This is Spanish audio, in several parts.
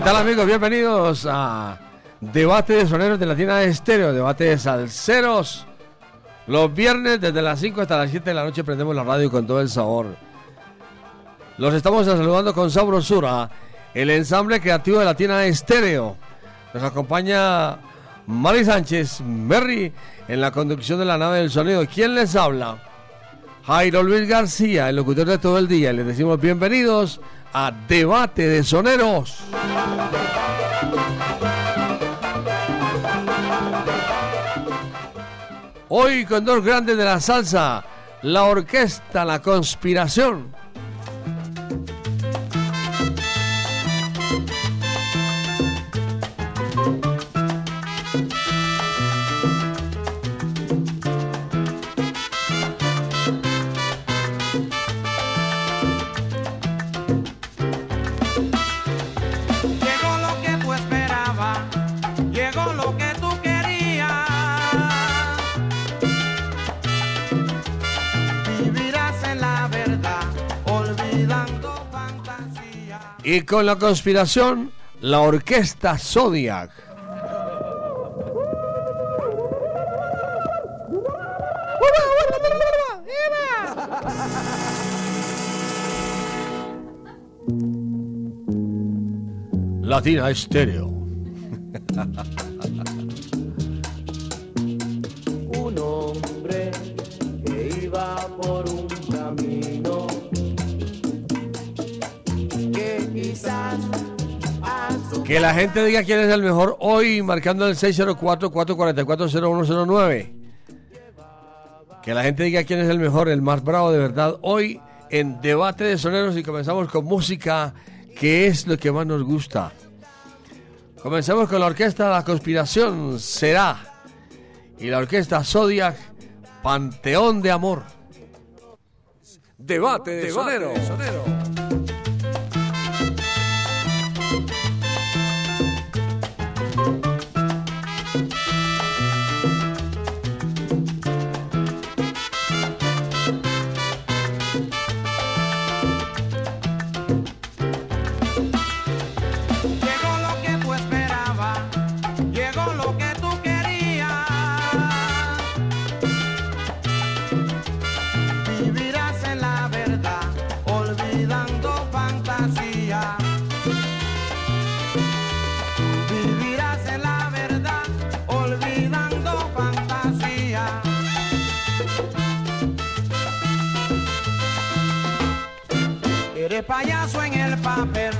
¿Qué tal amigos? Bienvenidos a Debate de Soneros de Latina Estéreo, Debate de Salseros. Los viernes desde las 5 hasta las 7 de la noche prendemos la radio con todo el sabor. Los estamos saludando con sabrosura, el ensamble creativo de Latina Estéreo. Nos acompaña Mari Sánchez, Merry, en la conducción de la nave del sonido. ¿Quién les habla? Jairo Luis García, el locutor de todo el día. Les decimos bienvenidos a Debate de Soneros. Hoy con dos grandes de la salsa, la orquesta La Conspiración. Y con la conspiración, la orquesta Zodiac. Latina Estéreo. Que la gente diga quién es el mejor hoy, marcando el 604-444-0109. Que la gente diga quién es el mejor, el más bravo de verdad, hoy en Debate de Soneros y comenzamos con música, que es lo que más nos gusta. Comenzamos con la orquesta La Conspiración, Será. Y la orquesta Zodiac, Panteón de Amor. Debate de Soneros. Llegó payaso en el papel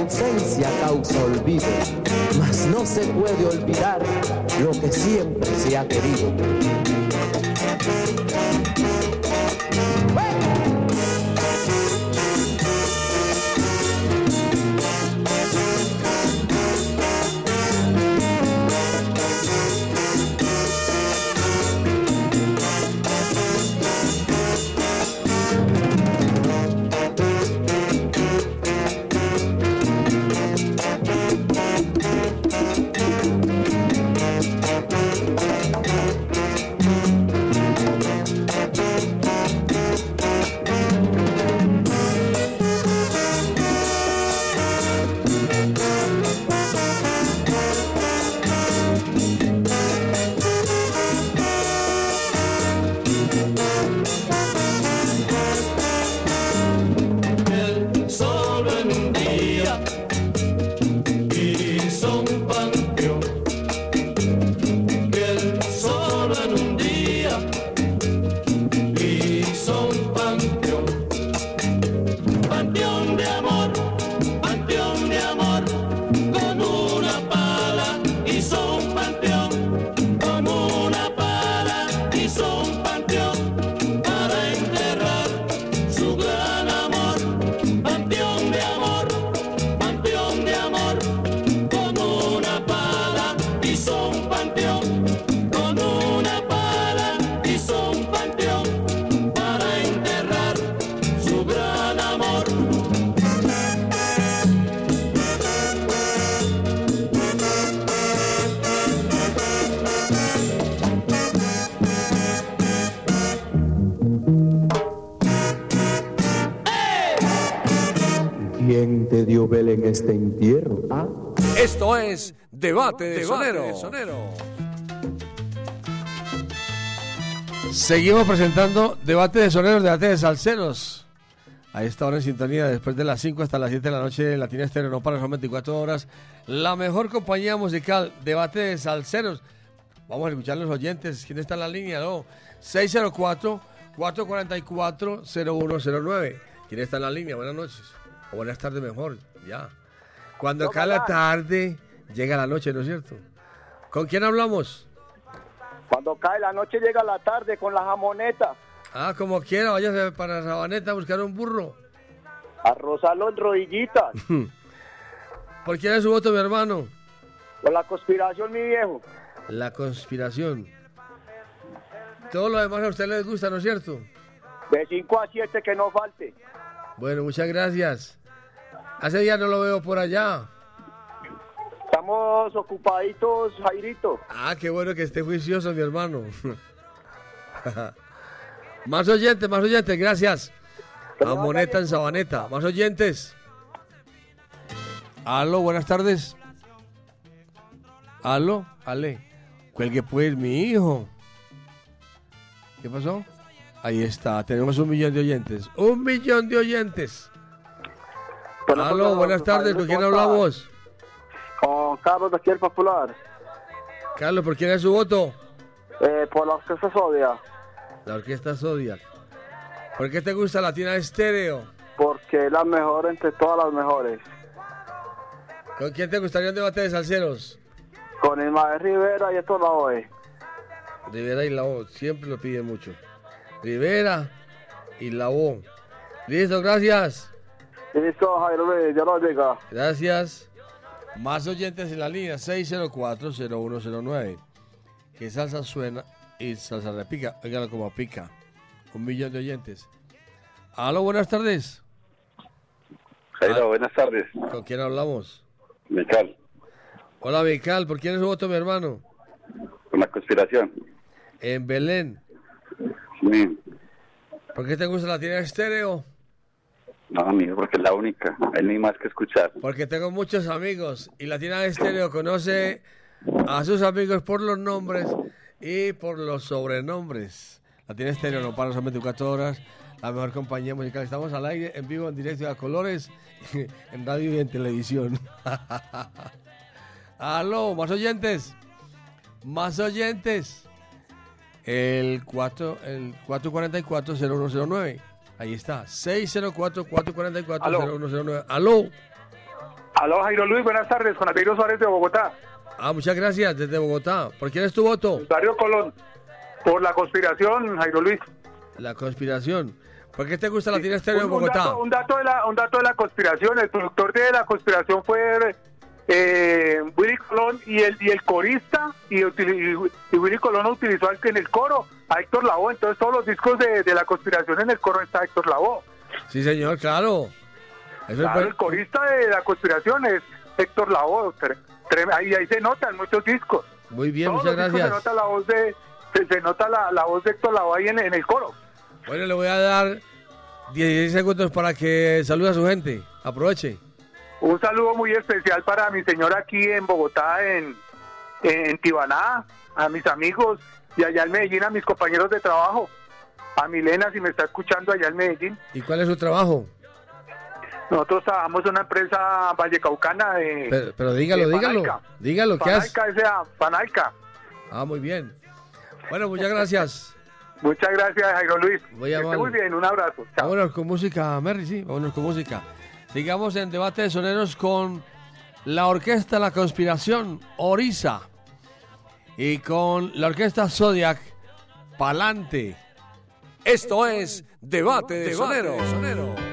ausencia causa olvido, mas no se puede olvidar lo que siempre se ha querido. Debate de Sonero. Seguimos presentando debate de soneros, debate de salseros. A esta hora en sintonía, después de las 5 hasta las 7 de la noche, en Latina Estéreo no para, son 24 horas. La mejor compañía musical, debate de salseros. Vamos a escuchar a los oyentes. ¿Quién está en la línea? No. 604-444-0109. ¿Quién está en la línea? Buenas noches. O buenas tardes mejor, ya. Cuando cae la tarde, llega la noche, ¿no es cierto? ¿Con quién hablamos? Cuando cae la noche llega la tarde con la jamoneta. Ah, como quiera, váyase para Sabaneta a buscar un burro. A rozarlo en rodillitas. ¿Por quién es su voto, mi hermano? Con la conspiración, mi viejo. La conspiración. Todo lo demás a usted les gusta, ¿no es cierto? De 5 a 7 que no falte. Bueno, muchas gracias. Hace días no lo veo por allá. Estamos ocupaditos, Jairito. Ah, qué bueno que esté juicioso, mi hermano. más oyentes, más oyentes, gracias. A Moneta en Sabaneta. Más oyentes. Aló, buenas tardes. Aló, Ale. Cuelgue pues, mi hijo. ¿Qué pasó? Ahí está, tenemos un millón de oyentes. Un millón de oyentes. Aló, buenas tardes, ¿con quién hablamos? Con Carlos de aquí el Popular. Carlos, ¿por quién es su voto? Eh, por la orquesta Sodia. La orquesta Zodiac. ¿Por qué te gusta Latina Estéreo? Porque es la mejor entre todas las mejores. ¿Con quién te gustaría un debate de salseros? Con Ismael Rivera y esto la OE. Rivera y la O, siempre lo piden mucho. Rivera y la O. Listo, gracias. Listo, Jairo ya lo llega. Gracias. Más oyentes en la línea 604-0109. Que salsa suena y salsa repica. Óigalo como pica. Un millón de oyentes. Aló, buenas tardes. Jairo, buenas tardes. ¿Con quién hablamos? Mical, Hola, Vical. ¿Por quién es su voto, mi hermano? con la conspiración. En Belén. Sí. ¿Por qué te gusta Latina Estéreo? No, amigo, porque es la única. Hay ni más que escuchar. Porque tengo muchos amigos y Latina Estéreo conoce a sus amigos por los nombres y por los sobrenombres. Latina Estéreo no para, son 24 horas. La mejor compañía musical. Estamos al aire, en vivo, en directo a colores, en radio y en televisión. Aló, más oyentes. Más oyentes. El 4, el 444-0109. Ahí está. 604-444-0109. Aló. Aló, Jairo Luis, buenas tardes, con Albeiro Suárez de Bogotá, Ah, muchas gracias, desde Bogotá. ¿Por quién es tu voto? Barrio Colón. Por la conspiración, Jairo Luis. La conspiración. ¿Por qué te gusta la Latina Estéreo de Bogotá? dato- Un dato, de la, un dato de la conspiración, el productor de la conspiración fue eh, Willy Colón y el, y el corista, y, y Willy Colón utilizó al- en el coro a Héctor Lavoe, entonces todos los discos de, de la conspiración en el coro está Héctor Lavoe. Sí, señor, claro. Eso Claro, es el corista de la conspiración es Héctor Lavoe, ahí, ahí se notan muchos discos. Muy bien, Todos muchas gracias. Se nota la voz de, se, se nota la, la voz de Héctor Lavoe ahí en, en el coro. Bueno, le voy a dar 16 segundos para que salude a su gente. Aproveche. Un saludo muy especial para mi señora aquí en Bogotá, en, en Tibaná, a mis amigos y allá en Medellín, a mis compañeros de trabajo, a Milena, si me está escuchando allá en Medellín. ¿Y cuál es su trabajo? Nosotros trabajamos en una empresa vallecaucana de... Pero, pero dígalo, de dígalo. Dígalo, ¿qué hace? Panalca, S.A., Panalca. Ah, muy bien. Bueno, muchas gracias. Muchas gracias, Jairo Luis. Muy Que esté muy bien, un abrazo. Chao. Vámonos con música, Merry, sí, vámonos con música. Sigamos en debate de soneros con la orquesta La Conspiración, Orisa. Y con la orquesta Zodiac, Palante. Esto es Debate de Sonero. Empezó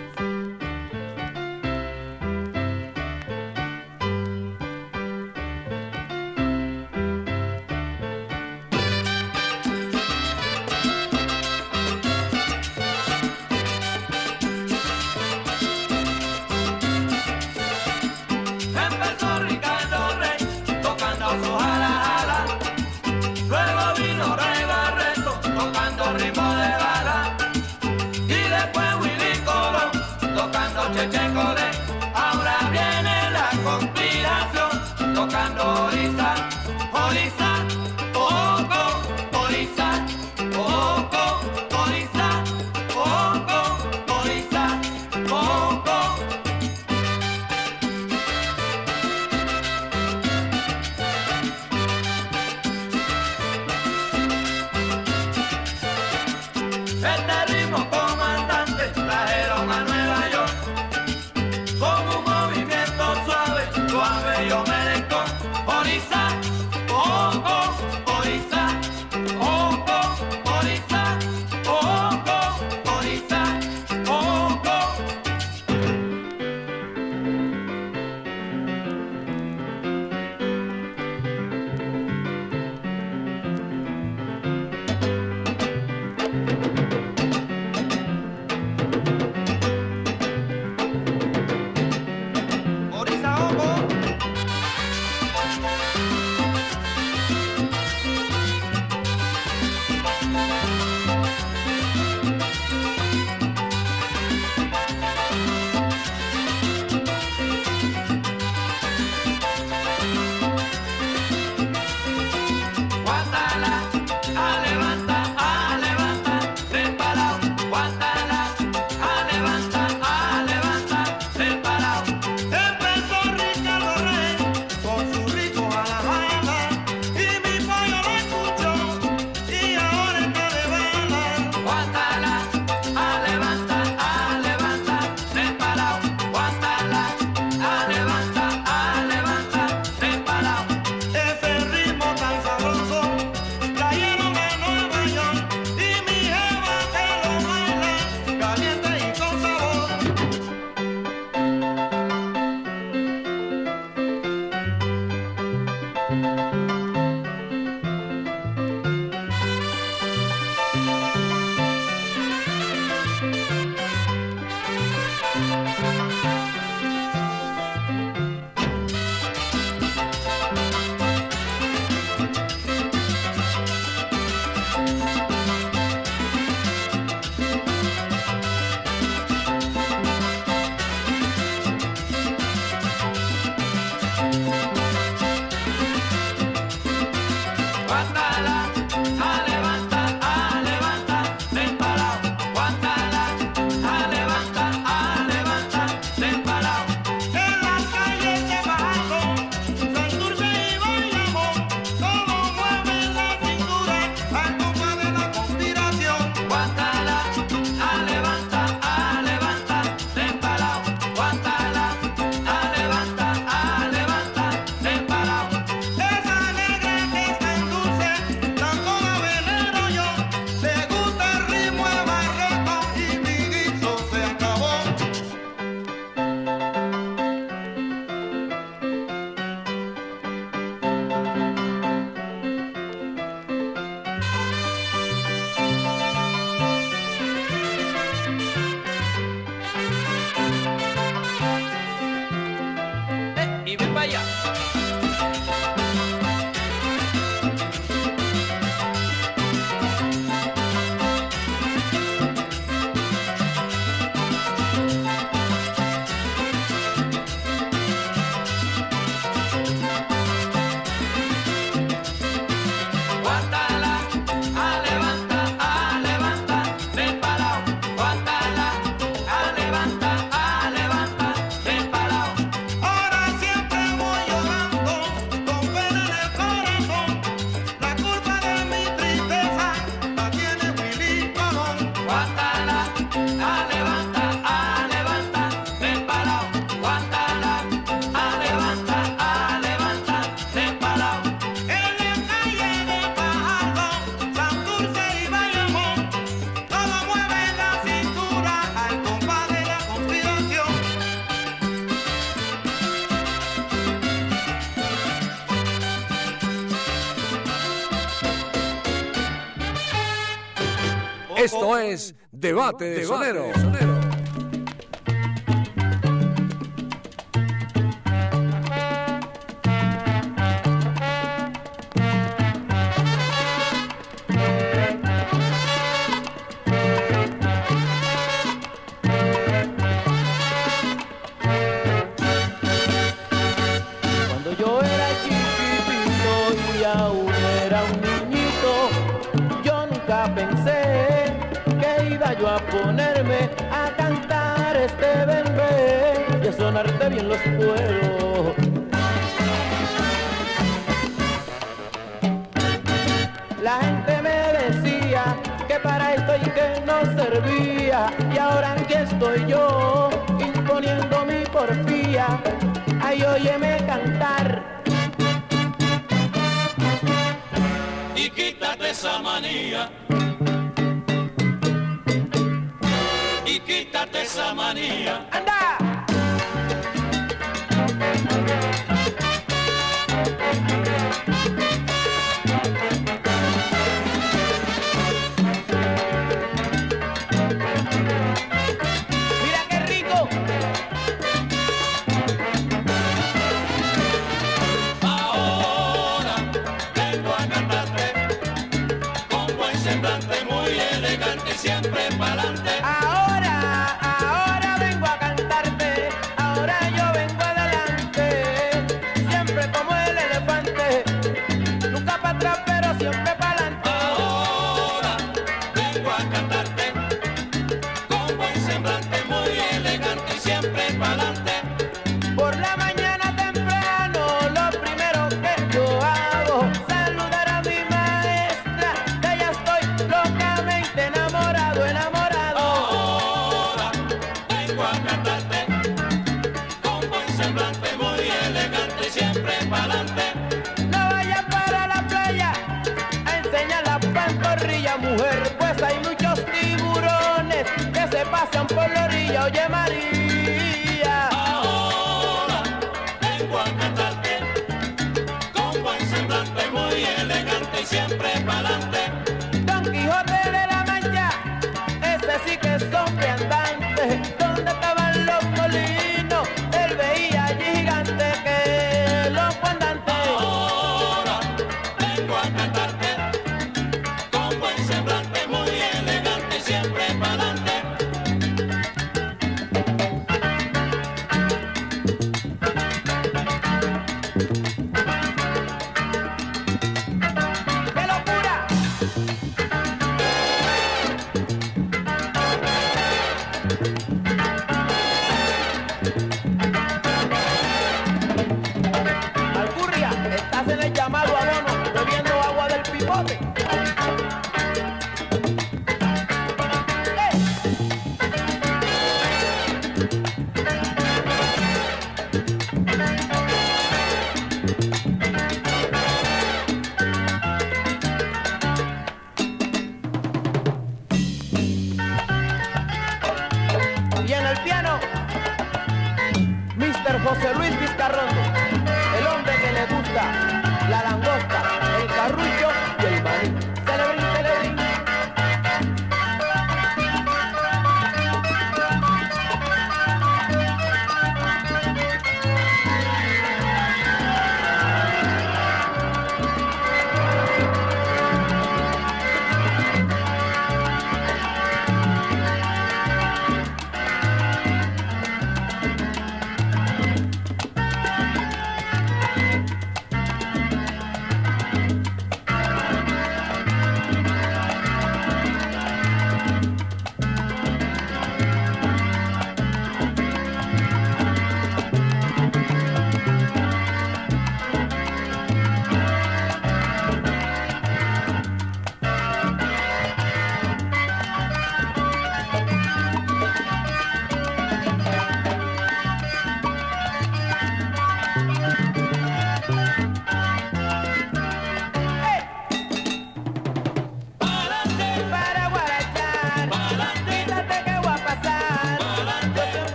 es Debate de Sonero.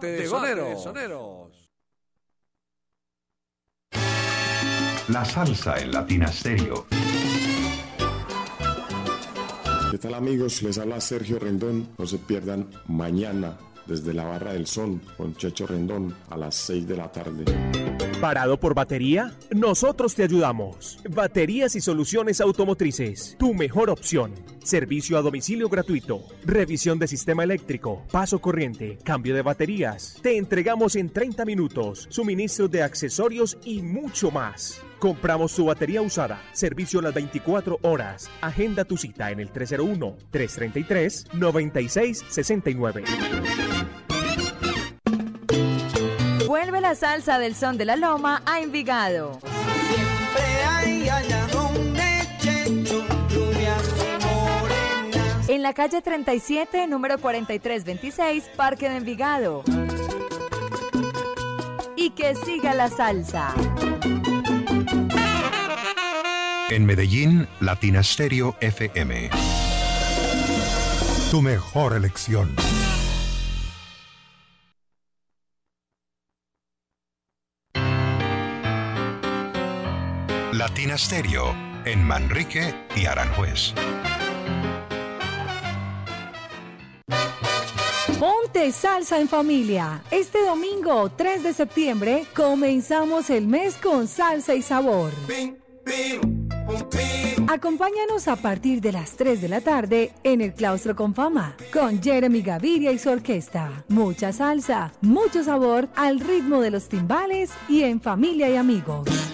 Debate de Soneros. La salsa en Latina Stereo. ¿Qué tal amigos? Les habla Sergio Rendón. No se pierdan mañana desde la Barra del Sol con Checho Rendón a las 6 de la tarde. ¿Parado por batería? Nosotros te ayudamos. Baterías y soluciones automotrices. Tu mejor opción. Servicio a domicilio gratuito. Revisión de sistema eléctrico. Paso corriente. Cambio de baterías. Te entregamos en 30 minutos. Suministro de accesorios y mucho más. Compramos su batería usada. Servicio las 24 horas. Agenda tu cita en el 301-333-9669. Vuelve la salsa del son de la loma a Envigado. hay allá la calle 37, número 4326, Parque de Envigado. Y que siga la salsa. En Medellín, Latina Stereo FM. Tu mejor elección. Latina Stereo en Manrique y Aranjuez. Salsa en familia. Este domingo 3 de septiembre comenzamos el mes con salsa y sabor. Acompáñanos a partir de las 3 de la tarde en el Claustro con Fama con Jeremy Gaviria y su orquesta. Mucha salsa, mucho sabor al ritmo de los timbales y en familia y amigos.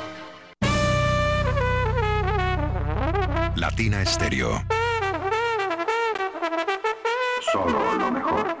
Latina Stereo. Solo lo mejor.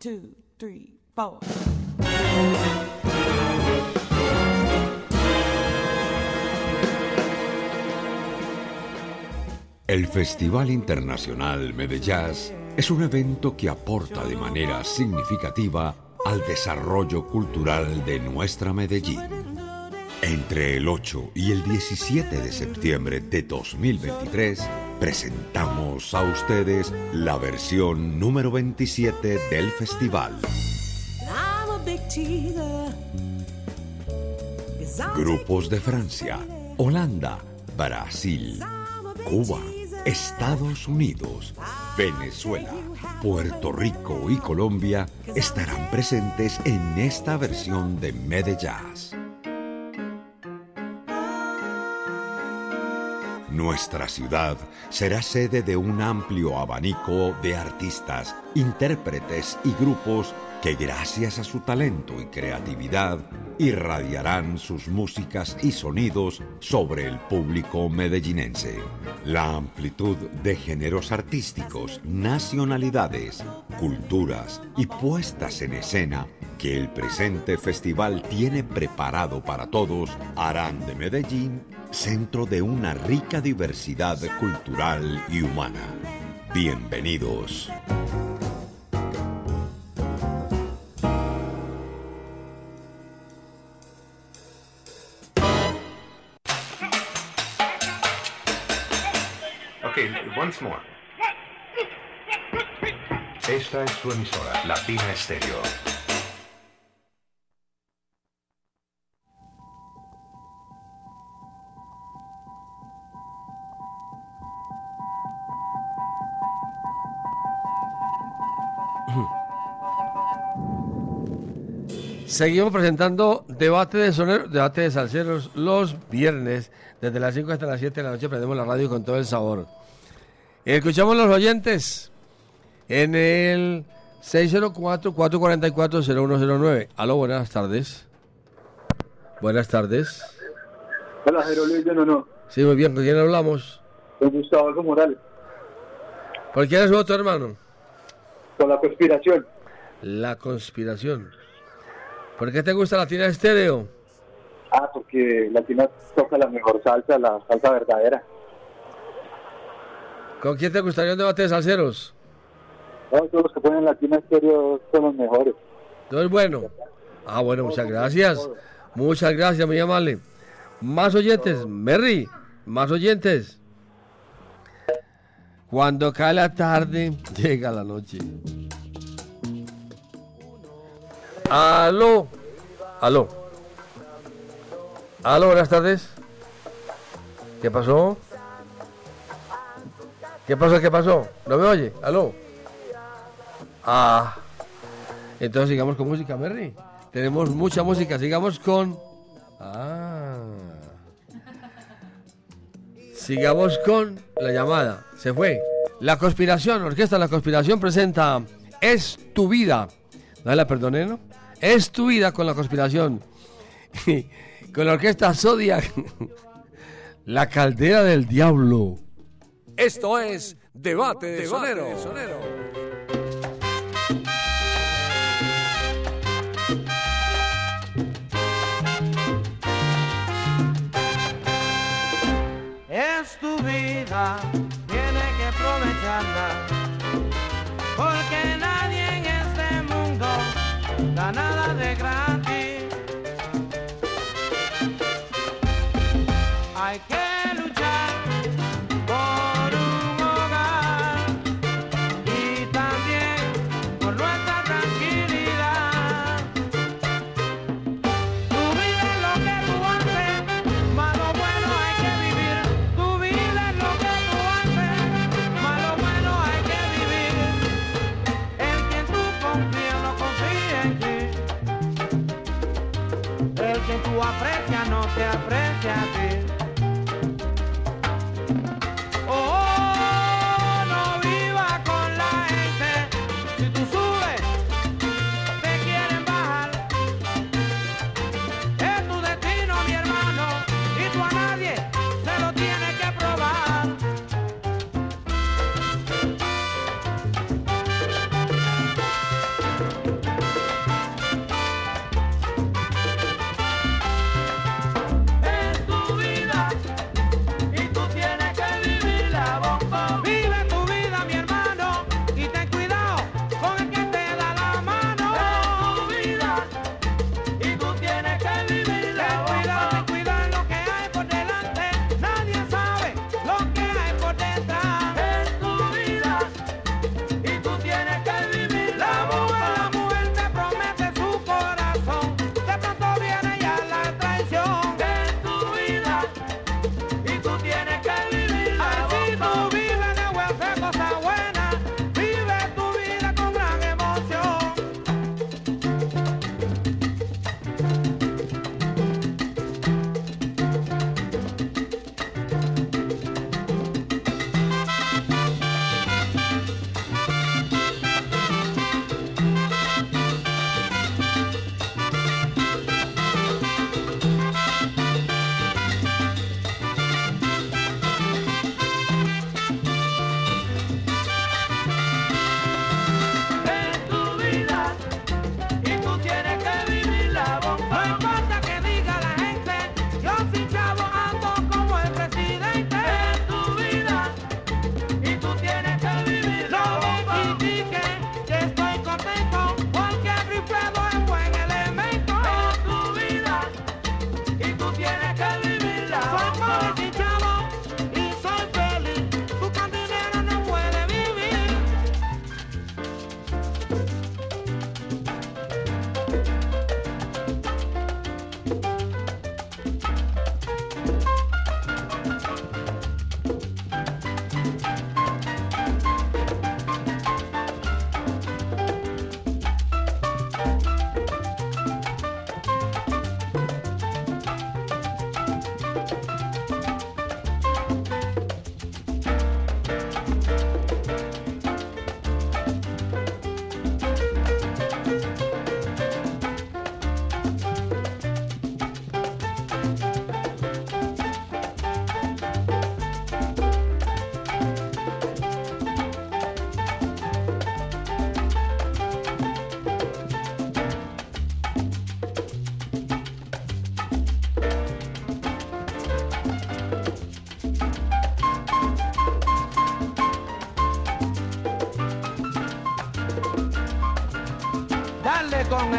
two, three, four. El Festival Internacional Medellín es un evento que aporta de manera significativa al desarrollo cultural de nuestra Medellín. Entre el 8 y el 17 de septiembre de 2023 presentamos a ustedes la versión número 27 del festival. Grupos de Francia, Holanda, Brasil, Cuba, Estados Unidos, Venezuela, Puerto Rico y Colombia estarán presentes en esta versión de Medellín. Nuestra ciudad será sede de un amplio abanico de artistas, intérpretes y grupos que gracias a su talento y creatividad irradiarán sus músicas y sonidos sobre el público medellinense. La amplitud de géneros artísticos, nacionalidades, culturas y puestas en escena que el presente festival tiene preparado para todos harán de Medellín centro de una rica diversidad cultural y humana. Bienvenidos. Okay, once more. Esta es su emisora, Latina Estéreo. Seguimos presentando debate de soneros, debate de salseros los viernes, desde las 5 hasta las 7 de la noche prendemos la radio con todo el sabor. Escuchamos los oyentes en el 604-444-0109. Aló, buenas tardes. Buenas tardes. Hola, Jero Luis, yo no, no. Sí, muy bien, ¿con quién hablamos? Con Gustavo Algo Morales. ¿Por quién es voto, hermano? Con la conspiración. La conspiración. ¿Por qué te gusta Latina Estéreo? Ah, porque Latina toca la mejor salsa, la salsa verdadera. ¿Con quién te gustaría un debate de salseros? No, todos los que ponen Latina Estéreo son los mejores. ¿No es bueno? Ah, bueno, muchas gracias. Muchas gracias, muy amable. Más oyentes, Merry, más oyentes. Cuando cae la tarde, llega la noche. Aló, aló. Aló, buenas tardes. ¿Qué pasó? ¿Qué pasó? ¿Qué pasó? ¿No me oye? Aló. Ah. Entonces sigamos con música, Merry. Tenemos mucha música. Sigamos con. Ah. Sigamos con la llamada. Se fue. La conspiración, Orquesta La Conspiración presenta Es tu vida. No la perdoné, ¿no? Es tu vida con la conspiración. con la orquesta Zodiac. la caldera del diablo. Esto es Debate de Debate Sonero. de Sonero. Es tu vida, tiene que aprovecharla, porque mundo da nada de gratis.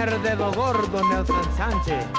mujer de Bogordo, Nelson Sánchez.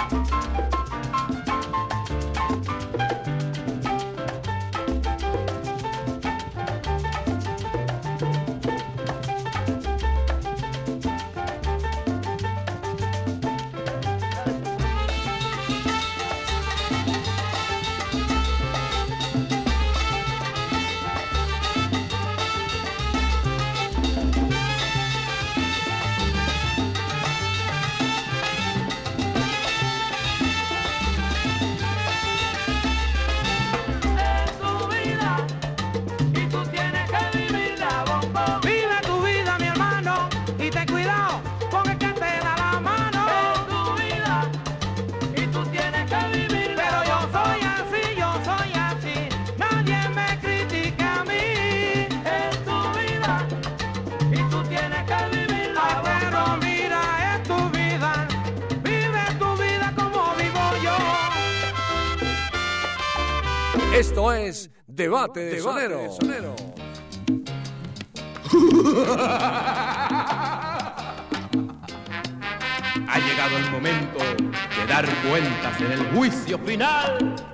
Esto es Debate de Sonero. Ha llegado el momento de dar cuentas en el juicio final.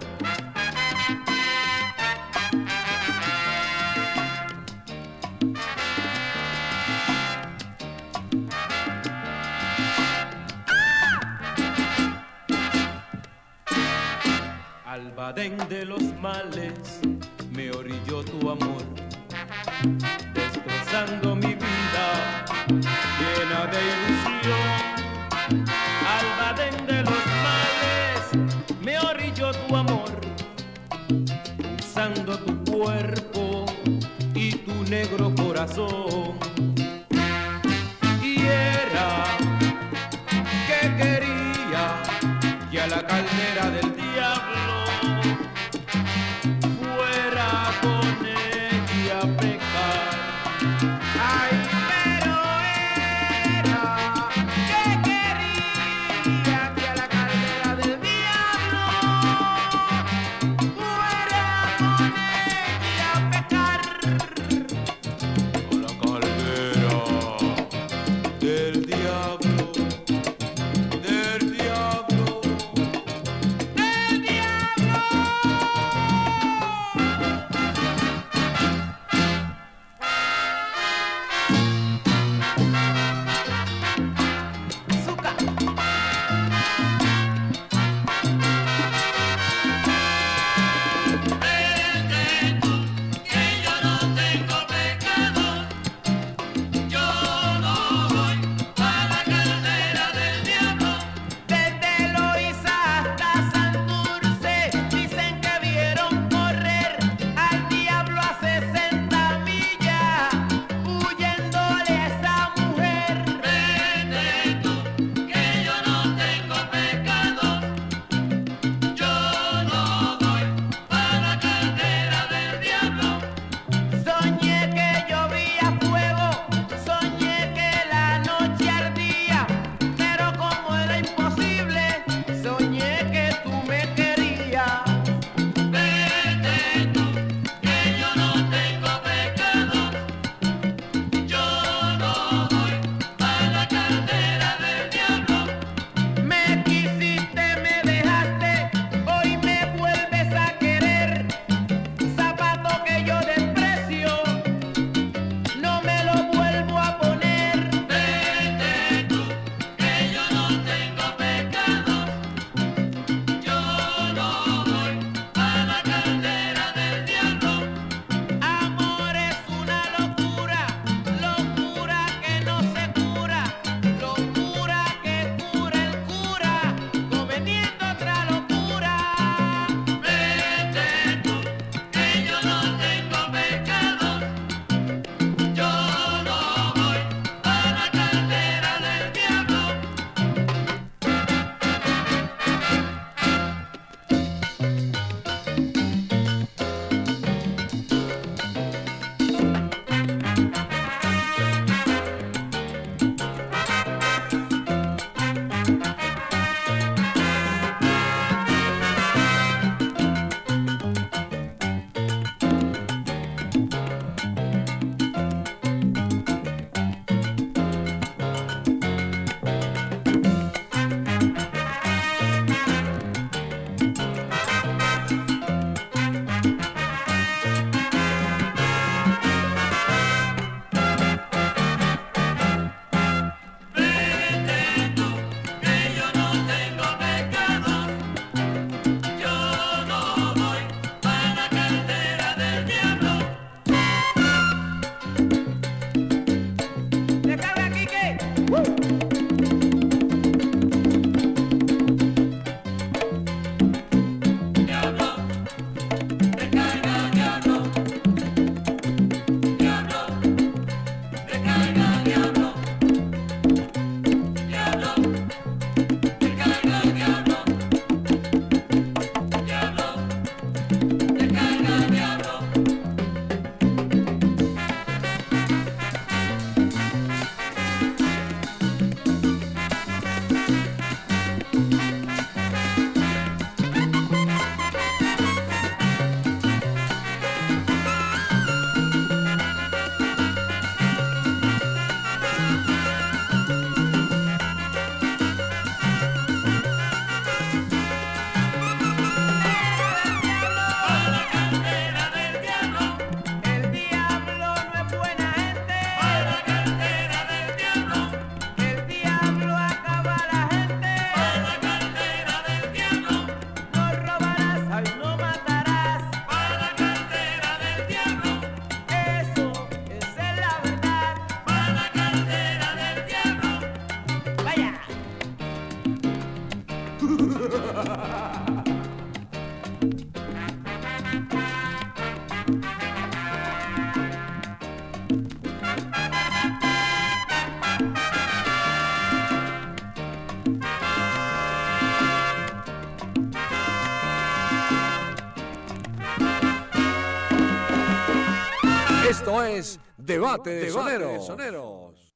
Debate de Soneros.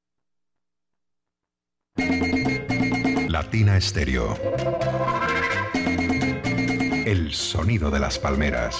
Latina Estéreo. El sonido de las palmeras.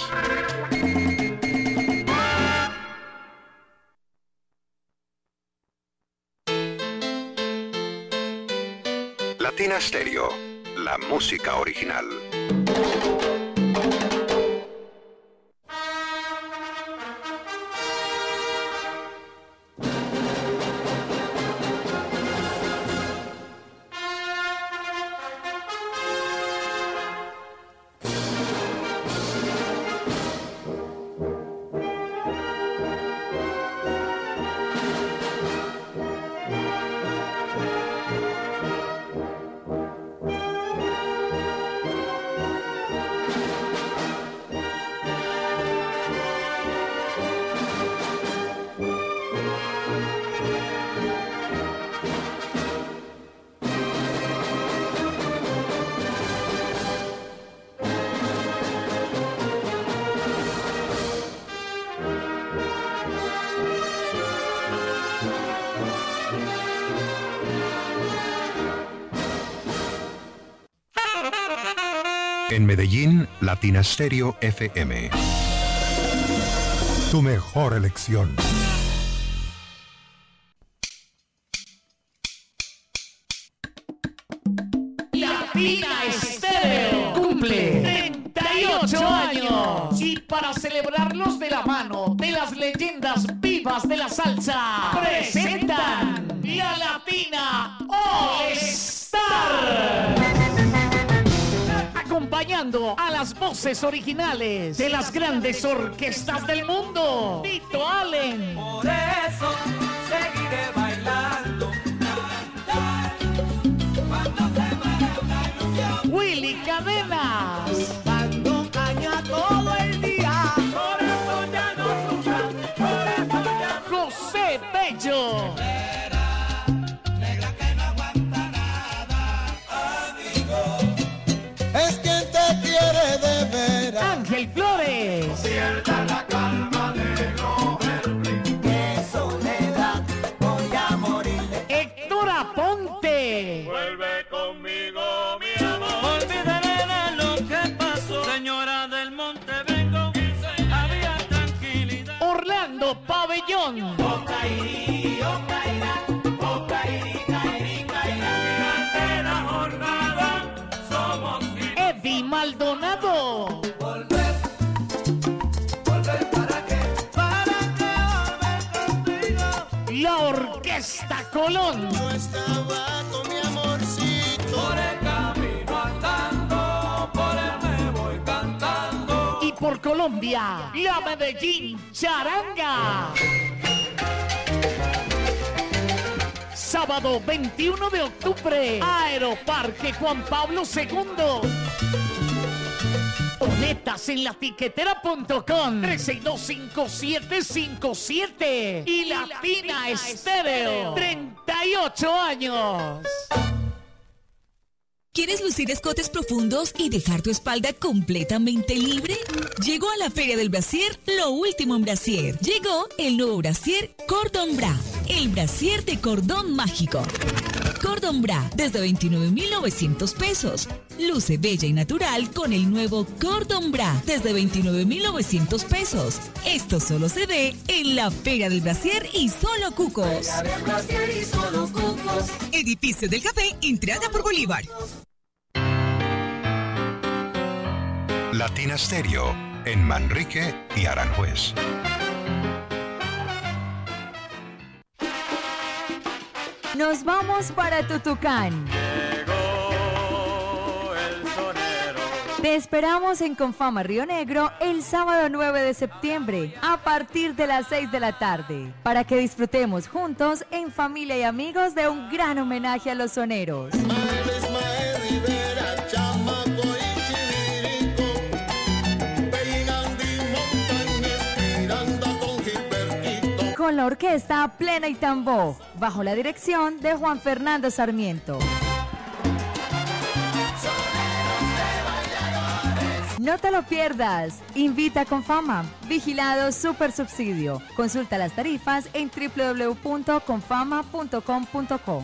Medellín, Latina Stereo FM. Tu mejor elección. Voces originales de las grandes orquestas del mundo. Tito Allen. Por eso seguiré bailando. Willy Cadenas. Somos Eddie Maldonado. Volver. Volver para qué? Para que volver contigo. La Orquesta Colón. Yo estaba con mi amorcito. Por el camino andando. Por él me voy cantando. Y por Colombia, la Medellín Charanga. Sábado 21 de octubre, Aeroparque Juan Pablo II. Boletas en la tiquetera.com 3625757 y Latina Estéreo 38 años. ¿Quieres lucir escotes profundos y dejar tu espalda completamente libre? Llegó a la Feria del Brasier lo último en Brasier. Llegó el nuevo Brasier Cordon Bra, el Brasier de cordón mágico. Cordon Bra desde 29,900 pesos. Luce bella y natural con el nuevo Cordon Bra desde 29,900 pesos. Esto solo se ve en la Feria del Brasier y solo cucos. Edificio del Café, entrada por Bolívar. Latina Stereo, en Manrique y Aranjuez. Nos vamos para Tutucán. Te esperamos en Confama Río Negro el sábado 9 de septiembre a partir de las 6 de la tarde para que disfrutemos juntos en familia y amigos de un gran homenaje a los soneros. La orquesta Plena y Tambó, bajo la dirección de Juan Fernando Sarmiento. No te lo pierdas. Invita con fama. Vigilado Super Subsidio. Consulta las tarifas en www.confama.com.co.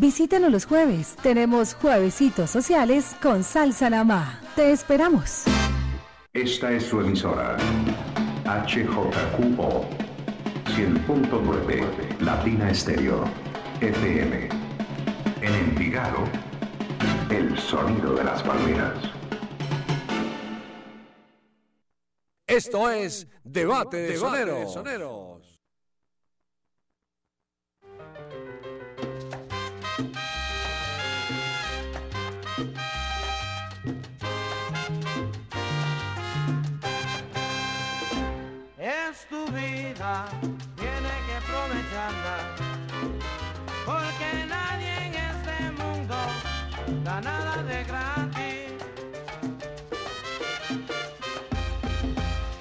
Visítanos los jueves. Tenemos juevesitos sociales con salsa namá. Te esperamos. Esta es su emisora. HJQO 100.9 Latina Estéreo FM. En Envigado, el sonido de las palmeras. Esto es Debate de Soneros. Vida, tiene que aprovecharla, porque nadie en este mundo da nada de gratis.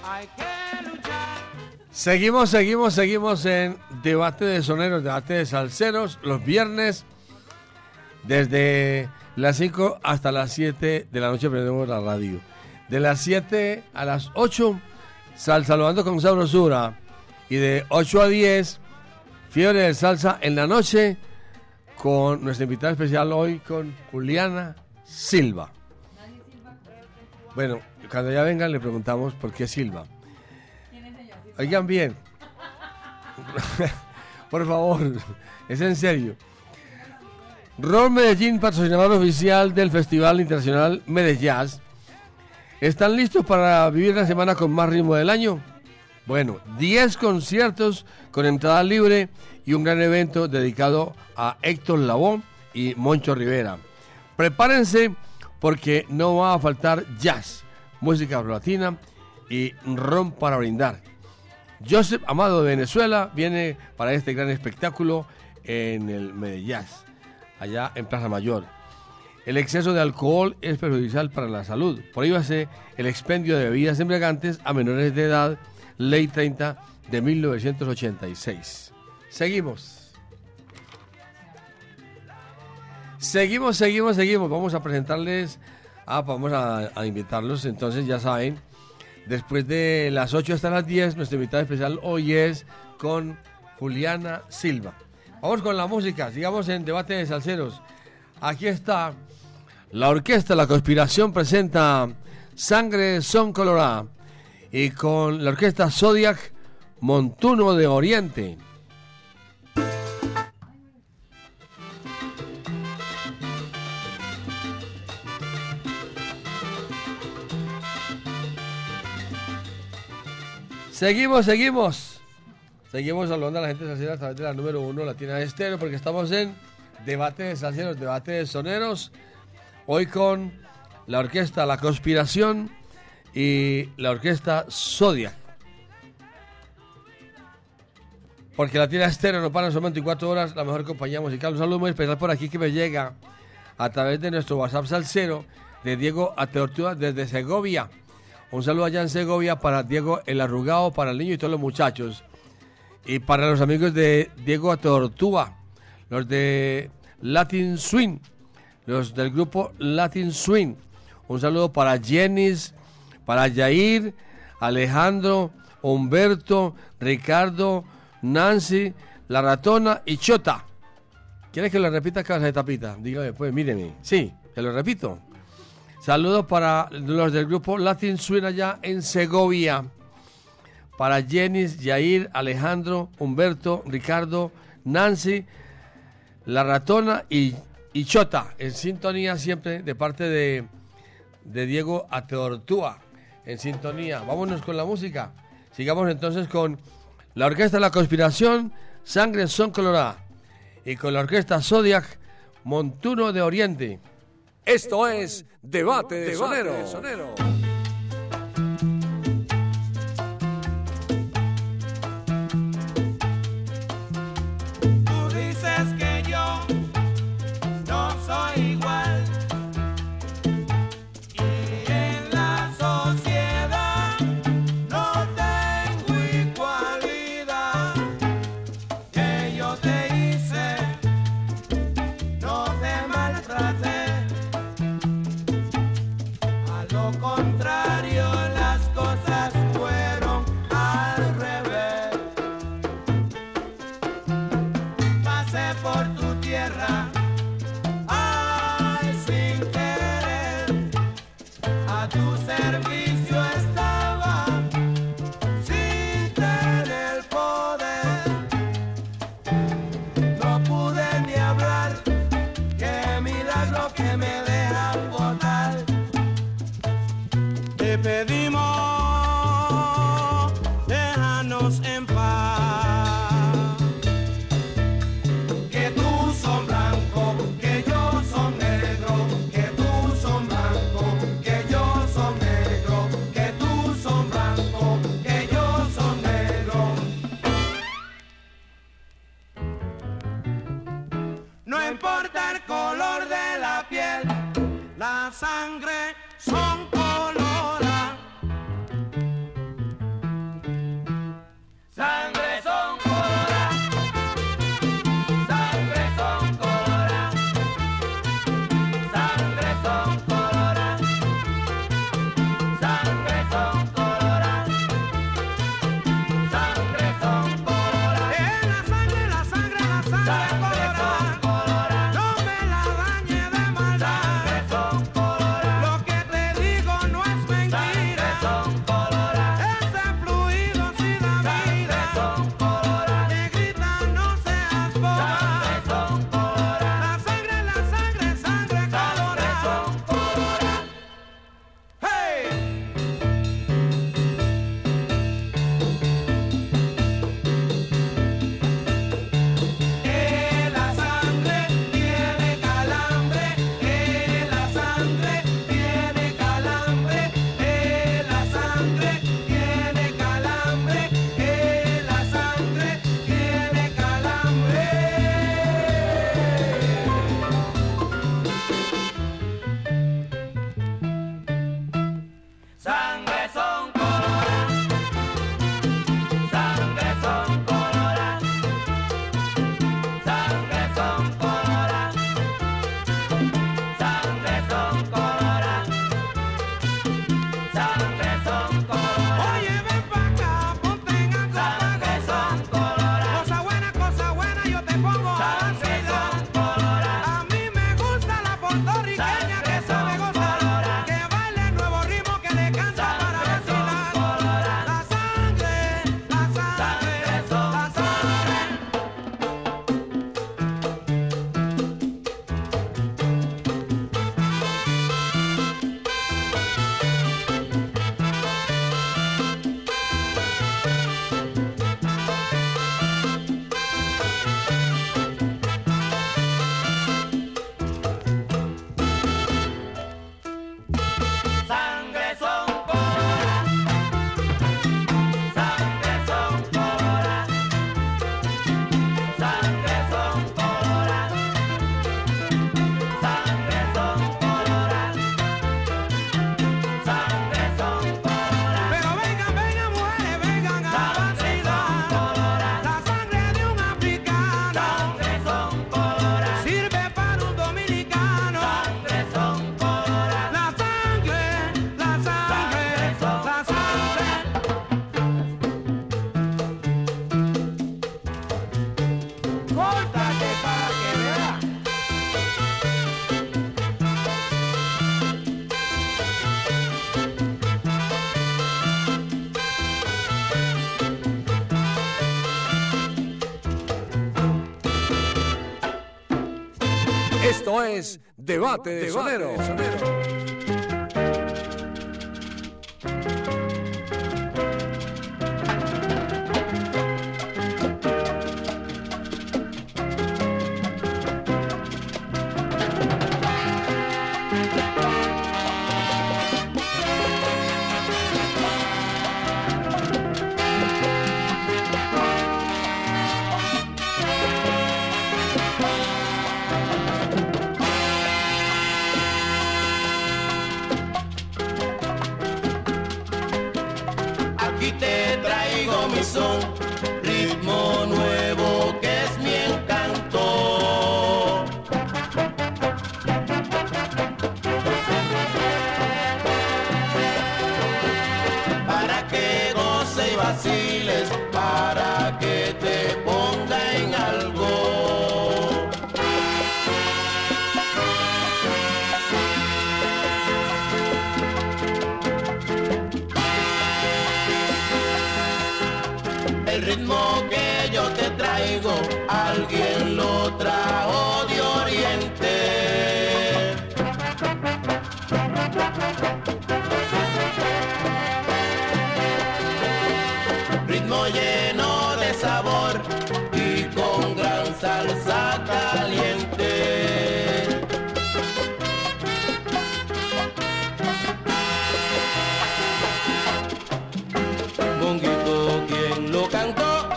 Hay que luchar. Seguimos, seguimos, seguimos en Debate de Soneros, Debate de Salseros, los viernes, desde las 5 hasta las 7 de la noche prendemos la radio. De las 7 a las 8, sal, saludando con sabrosura. Y de 8 a 10, fiebre de salsa en la noche, con nuestra invitada especial hoy, con Juliana Silva. Bueno, cuando ya vengan le preguntamos por qué Silva. Oigan bien. Por favor, es en serio. Ron Medellín, patrocinador oficial del Festival Internacional Medellín. ¿Están listos para vivir la semana con más ritmo del año? Bueno, 10 conciertos con entrada libre y un gran evento dedicado a Héctor Lavoe y Moncho Rivera. Prepárense porque no va a faltar jazz, música latina y ron para brindar. Joseph Amado de Venezuela viene para este gran espectáculo en el Medellín, allá en Plaza Mayor. El exceso de alcohol es perjudicial para la salud. Prohíbase el expendio de bebidas embriagantes a menores de edad, Ley 30 de 1986. Seguimos. Seguimos, seguimos, seguimos. Vamos a presentarles, ah, vamos a, a invitarlos. Entonces, ya saben, después de las 8 hasta las 10, nuestra invitada especial hoy es con Juliana Silva. Vamos con la música, sigamos en debate de salseros. Aquí está la orquesta La Conspiración presenta Sangre Son Colorada y con la orquesta Zodiac Montuno de Oriente. Seguimos, seguimos. Seguimos saludando a la gente salsera a través de la número uno Latina de Estéreo porque estamos en debate de salseros, debate de soneros. Hoy con la orquesta La Conspiración y la orquesta Zodiac. Porque Latina Estéreo no para son 24 horas, la mejor compañía musical. Un saludo muy especial por aquí que me llega a través de nuestro WhatsApp salsero de Diego Ateortúa desde Segovia. Un saludo allá en Segovia para Diego el Arrugado, para el niño y todos los muchachos. Y para los amigos de Diego Ateortúa, los de Latin Swing, los del grupo Latin Swing. Un saludo para Jenis, para Yair, Alejandro, Humberto, Ricardo, Nancy, La Ratona y Chota. ¿Quieres que lo repita cabeza de tapita? Dígame, pues míreme. Sí, que lo repito. Saludos para los del grupo Latin Swing allá en Segovia. Para Jenis, Yair, Alejandro, Humberto, Ricardo, Nancy, La Ratona y, y Chota. En sintonía siempre de parte de, de Diego Ateortúa. En sintonía. Vámonos con la música. Sigamos entonces con la Orquesta La Conspiración, Sangre Son Colorada. Y con la Orquesta Zodiac, Montuno de Oriente. Esto es Debate de Sonero. Es Debate de Sonero. Convite lleno de sabor y con gran salsa caliente. Bonguito quien lo cantó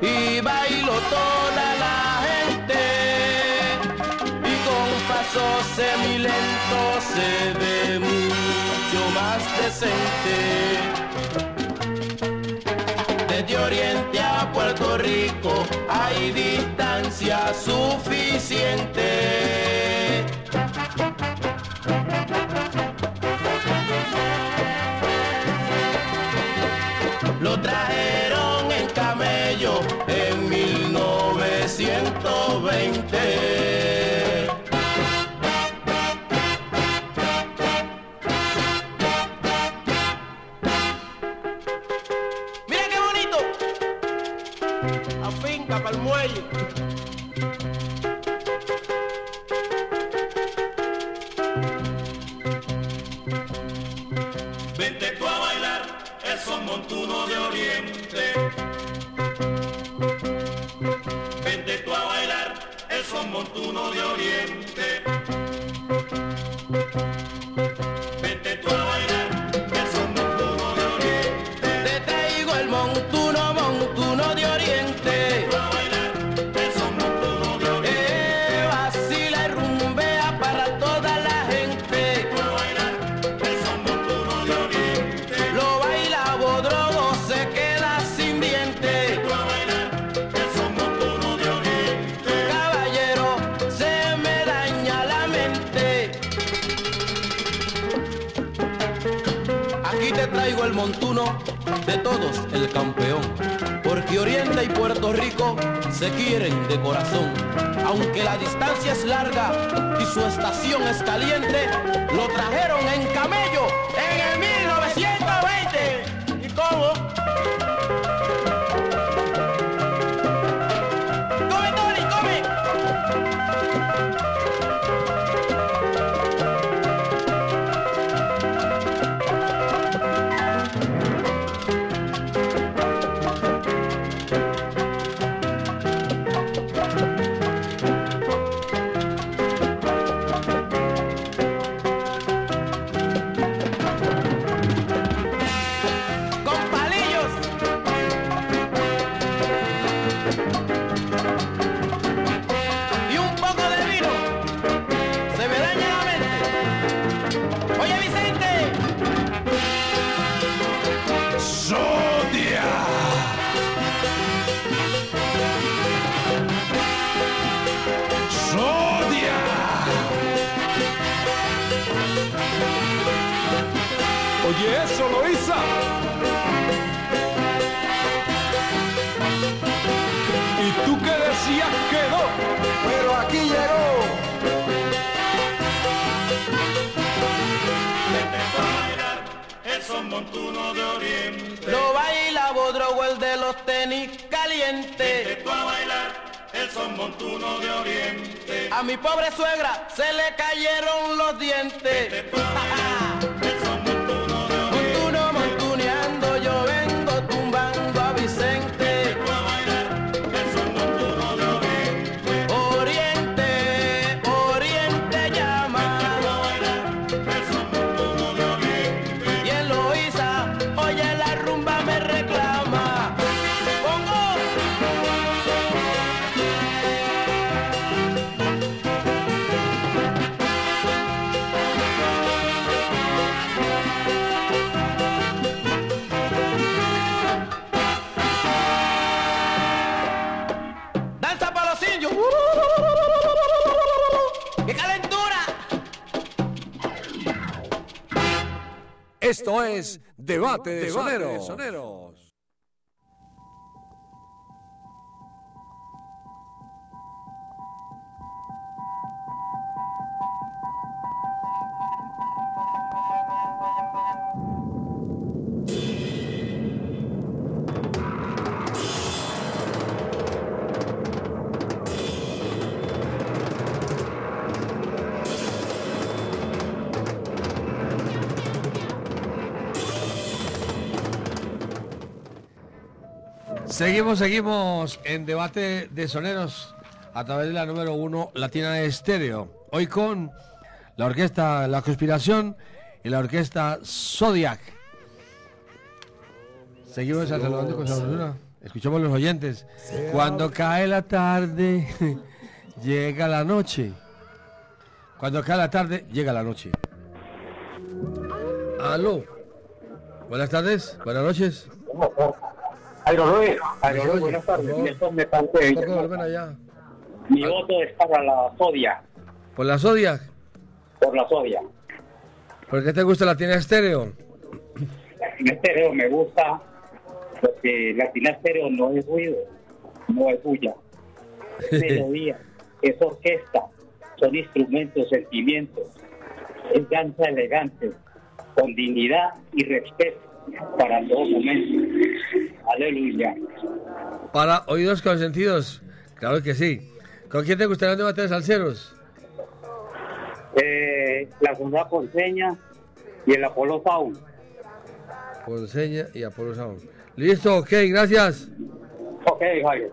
y bailó toda la gente y con pasos semilentos se ve mucho más decente. Hay distancia suficiente. Debate de Soneros. Seguimos, seguimos en debate de soneros a través de la número uno Latina de Estéreo. Hoy con la orquesta La Conspiración y la orquesta Zodiac. Seguimos saludando con sabrosura. Escuchamos los oyentes. Cuando cae la tarde, llega la noche. Cuando cae la tarde, llega la noche. Aló. Buenas tardes, buenas noches. Jairo Luis, Jairo Luis, buenas tardes. Villanueva. ven allá. Mi voto es para la Sodia, ¿Por la Zodiac? por la Sodia. ¿Por qué te gusta la tienda estéreo? En estéreo me gusta porque Latina estéreo no es ruido, no es bulla, es melodía, es orquesta, son instrumentos, sentimientos, es danza elegante, con dignidad y respeto para todo momento. Aleluya. Para oídos consentidos, claro que sí. ¿Con quién te gustaría un debate de salseros? Eh, la Sonora Ponceña y el Apolo Sound. Ponceña y Apolo Sound. Listo, ok, gracias. Ok, Jairo.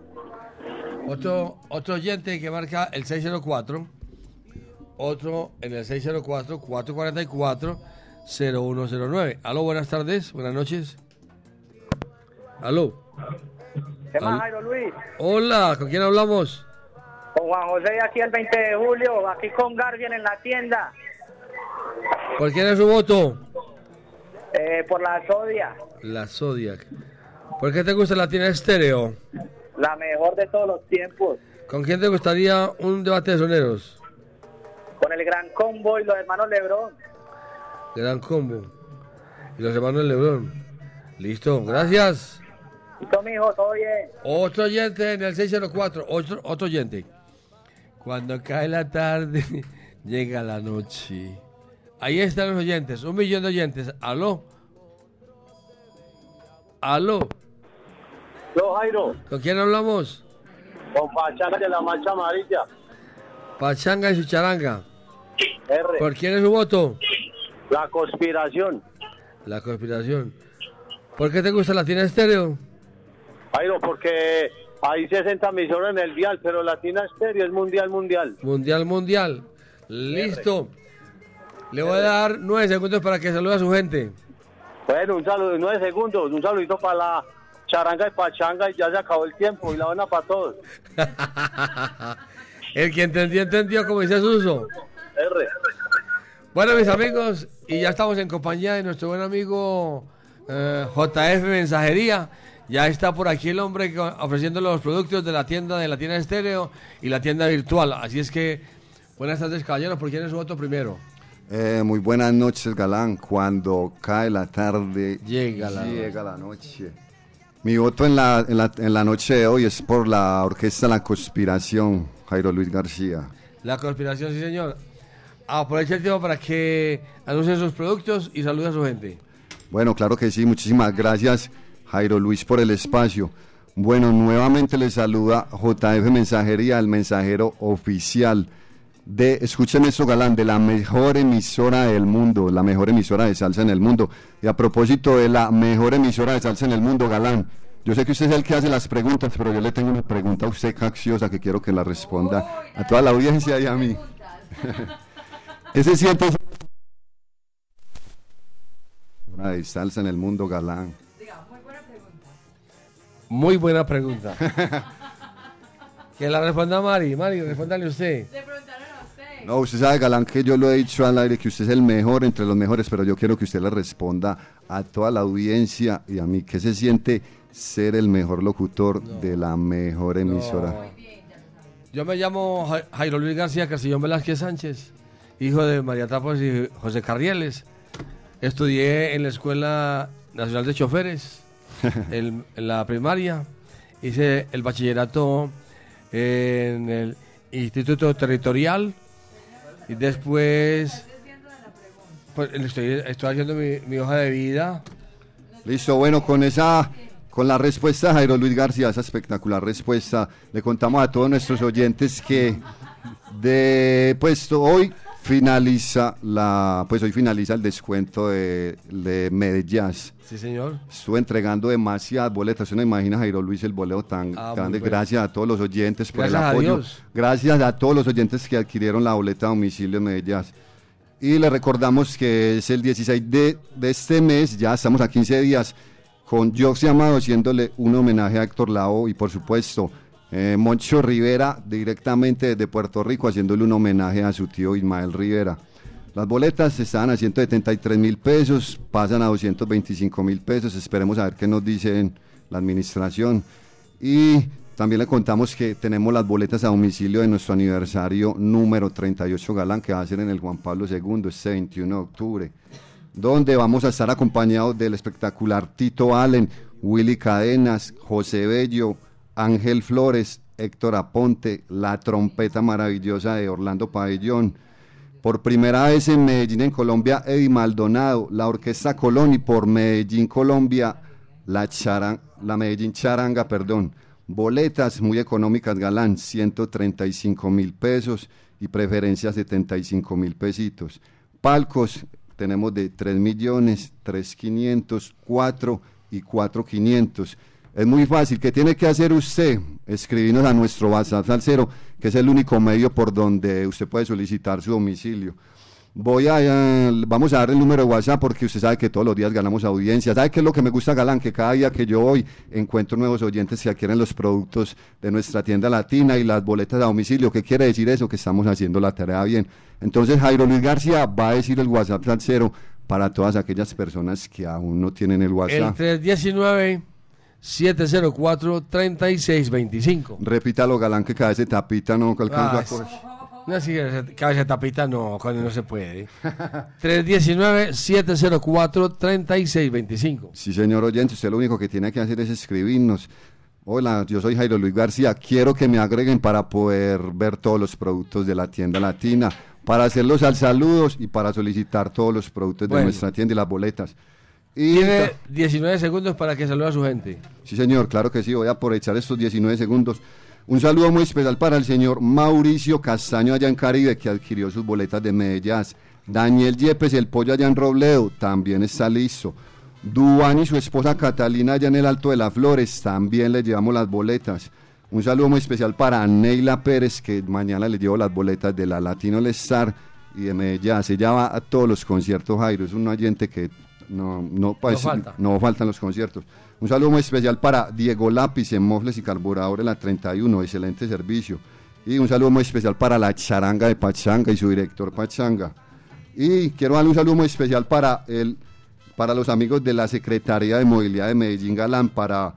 Otro, otro oyente que marca el 604. Otro en el 604-444-0109. Aló, buenas tardes, buenas noches. Aló. ¿Qué más, Jairo Luis? Hola, ¿con quién hablamos? Con Juan José aquí el 20 de julio, aquí con Guardian en la tienda, ¿Por quién es su voto? eh, por la Sodia, La Zodiac. ¿Por qué te gusta la tienda estéreo? la mejor de todos los tiempos, ¿Con quién te gustaría un debate de soneros? con el gran combo y los hermanos Lebrón. Gran combo. Y los hermanos Lebrón. Listo, gracias. Listo, mijo, todo bien. Otro oyente en el 604. Otro, otro oyente. Cuando cae la tarde, llega la noche. Ahí están los oyentes. Un millón de oyentes. Aló. Aló. Yo, Jairo, ¿Con quién hablamos? con Pachanga de la Marcha Amarilla. Pachanga y su charanga. R. ¿Por quién es su voto? La conspiración. La conspiración. ¿Por qué te gusta la tienda estéreo? Jairo, porque hay 60 emisoras en el dial, pero Latina Estéreo es mundial, mundial. Mundial, mundial. Listo. Le voy a dar nueve segundos para que salude a su gente. Bueno, un saludo, nueve segundos, un saludito para la charanga y pachanga y ya se acabó el tiempo y la buena para todos. El que entendió, entendió, como dice Suso. R. Bueno, mis amigos, y ya estamos en compañía de nuestro buen amigo eh, JF Mensajería. Ya está por aquí el hombre ofreciendo los productos de la tienda de la tienda estéreo y la tienda virtual. Así es que, buenas tardes, caballeros. ¿Por quién es su voto primero? Eh, muy buenas noches, Galán. Cuando cae la tarde, llega la llega la noche. Mi voto en la, en, la, en la noche de hoy es por la orquesta La Conspiración, Jairo Luis García. La conspiración, sí, señor. Aprovecha el tiempo para que anuncien sus productos y salude a su gente. Bueno, claro que sí, muchísimas gracias, Jairo Luis, por el espacio. Bueno, nuevamente les saluda JF Mensajería, el mensajero oficial de, escuchen esto, Galán, de la mejor emisora del mundo, la mejor emisora de salsa en el mundo. Y a propósito de la mejor emisora de salsa en el mundo, Galán, yo sé que usted es el que hace las preguntas, pero yo le tengo una pregunta a usted caxiosa que quiero que la responda a toda la audiencia y a mí. Ese siente de salsa en el mundo, Galán. Muy buena pregunta. que la responda Mari. Mari, respóndale usted. No, usted sabe, Galán, que yo lo he dicho al aire, que usted es el mejor entre los mejores, pero yo quiero que usted le responda a toda la audiencia y a mí, ¿qué se siente ser el mejor locutor de la mejor emisora? Yo me llamo Ja- Jairo Luis García Castillón Velázquez Sánchez, hijo de María Tapos y José Carrieles. Estudié en la Escuela Nacional de Choferes, el- en la primaria. Hice el bachillerato en el Instituto Territorial. Y después, pues, estoy, estoy haciendo mi, mi hoja de vida. Listo, bueno, con esa, con la respuesta de Jairo Luis García, esa espectacular respuesta, le contamos a todos nuestros oyentes que de pues hoy finaliza la, pues hoy finaliza el descuento de, de Medellín. Sí, señor. Estuve entregando demasiadas boletas. Uno imagina, Jairo Luis, el boleo tan Ah, grande. Gracias a todos los oyentes por Gracias el a apoyo. Dios. Gracias a todos los oyentes que adquirieron la boleta a domicilio en Medellín. Y le recordamos que es el 16 de, de este mes, ya estamos a 15 días, con Joxy Amado haciéndole un homenaje a Héctor Lao y por supuesto eh, Moncho Rivera directamente desde Puerto Rico haciéndole un homenaje a su tío Ismael Rivera. Las boletas estaban a 173 mil pesos, pasan a 225 mil pesos, esperemos a ver qué nos dicen la administración. Y también le contamos que tenemos las boletas a domicilio de nuestro aniversario número 38 Galán, que va a ser en el Juan Pablo II, este 21 de octubre, donde vamos a estar acompañados del espectacular Tito Allen, Willy Cadenas, José Bello, Ángel Flores, Héctor Aponte, la trompeta maravillosa de Orlando Pabellón. Por primera vez en Medellín, en Colombia, Eddie Maldonado, la Orquesta Colón y por Medellín, Colombia, la, charan- la Medellín Charanga, perdón. Boletas muy económicas, Galán, 135 mil pesos y preferencias 75 mil pesitos. Palcos, tenemos de 3 millones, 3 500, 4 y 4 500. Es muy fácil. ¿Qué tiene que hacer usted? Escribirnos a nuestro WhatsApp Salcero, que es el único medio por donde usted puede solicitar su domicilio. Voy a, eh, vamos a dar el número de WhatsApp porque usted sabe que todos los días ganamos audiencia. ¿Sabe qué es lo que me gusta, Galán? Que cada día que yo voy encuentro nuevos oyentes que adquieren los productos de nuestra tienda latina y las boletas a domicilio. ¿Qué quiere decir eso? Que estamos haciendo la tarea bien. Entonces, Jairo Luis García va a decir el WhatsApp Salcero para todas aquellas personas que aún no tienen el WhatsApp. El 319. 704-3625. Repítalo, Galán, que cabeza de tapita no alcanza ah, a coger. No, sí, cabeza tapita no, cuando no se puede. 319-704-3625. Sí, señor oyente, usted lo único que tiene que hacer es escribirnos. Hola, yo soy Jairo Luis García. Quiero que me agreguen para poder ver todos los productos de la tienda latina, para hacerlos al saludos y para solicitar todos los productos de nuestra tienda y las boletas. Y Tiene 19 segundos para que salude a su gente. Sí, señor, claro que sí. Voy a aprovechar estos 19 segundos. Un saludo muy especial para el señor Mauricio Castaño allá en Caribe, que adquirió sus boletas de Medellín. Daniel Yepes, el pollo allá en Robledo, también está listo. Duan y su esposa Catalina allá en el Alto de las Flores, también le llevamos las boletas. Un saludo muy especial para Neila Pérez, que mañana le llevo las boletas de la Latino All Star y de Medellín. Se llama a todos los conciertos, Jairo. Es un oyente que no, no, pues, falta. no faltan los conciertos. Un saludo muy especial para Diego Lápiz en Mofles y Carburadores la 31, excelente servicio. Y un saludo muy especial para la charanga de Pachanga y su director Pachanga. Y quiero darle un saludo muy especial para, el, para los amigos de la Secretaría de Movilidad de Medellín Galán, para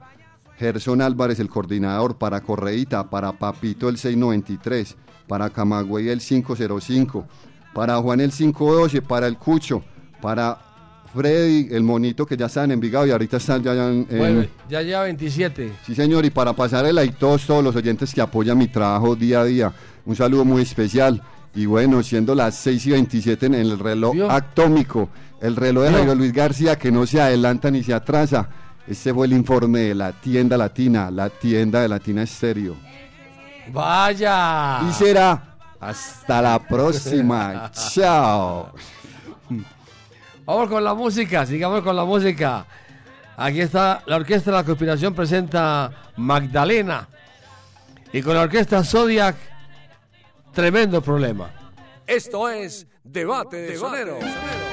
Gerson Álvarez, el coordinador, para Correíta, para Papito el 693, para Camagüey el 505, para Juan el 512, para el Cucho, para Freddy, el monito que ya está en Envigado y ahorita están ya en... en- Bueno, ya lleva 27. Sí, señor, y para pasar el a todos, todos los oyentes que apoyan mi trabajo día a día, un saludo muy especial. Y bueno, siendo las 6 y 27 en el reloj atómico, el reloj de ¿Vio? Jairo Luis García que no se adelanta ni se atrasa. Este fue el informe de la tienda latina, la tienda de Latina Estéreo. Vaya. Y será hasta la próxima. Chao. Vamos con la música, sigamos con la música. Aquí está la Orquesta de la Conspiración presenta Magdalena. Y con la Orquesta Zodiac, tremendo problema. Esto es Debate de Sonero. una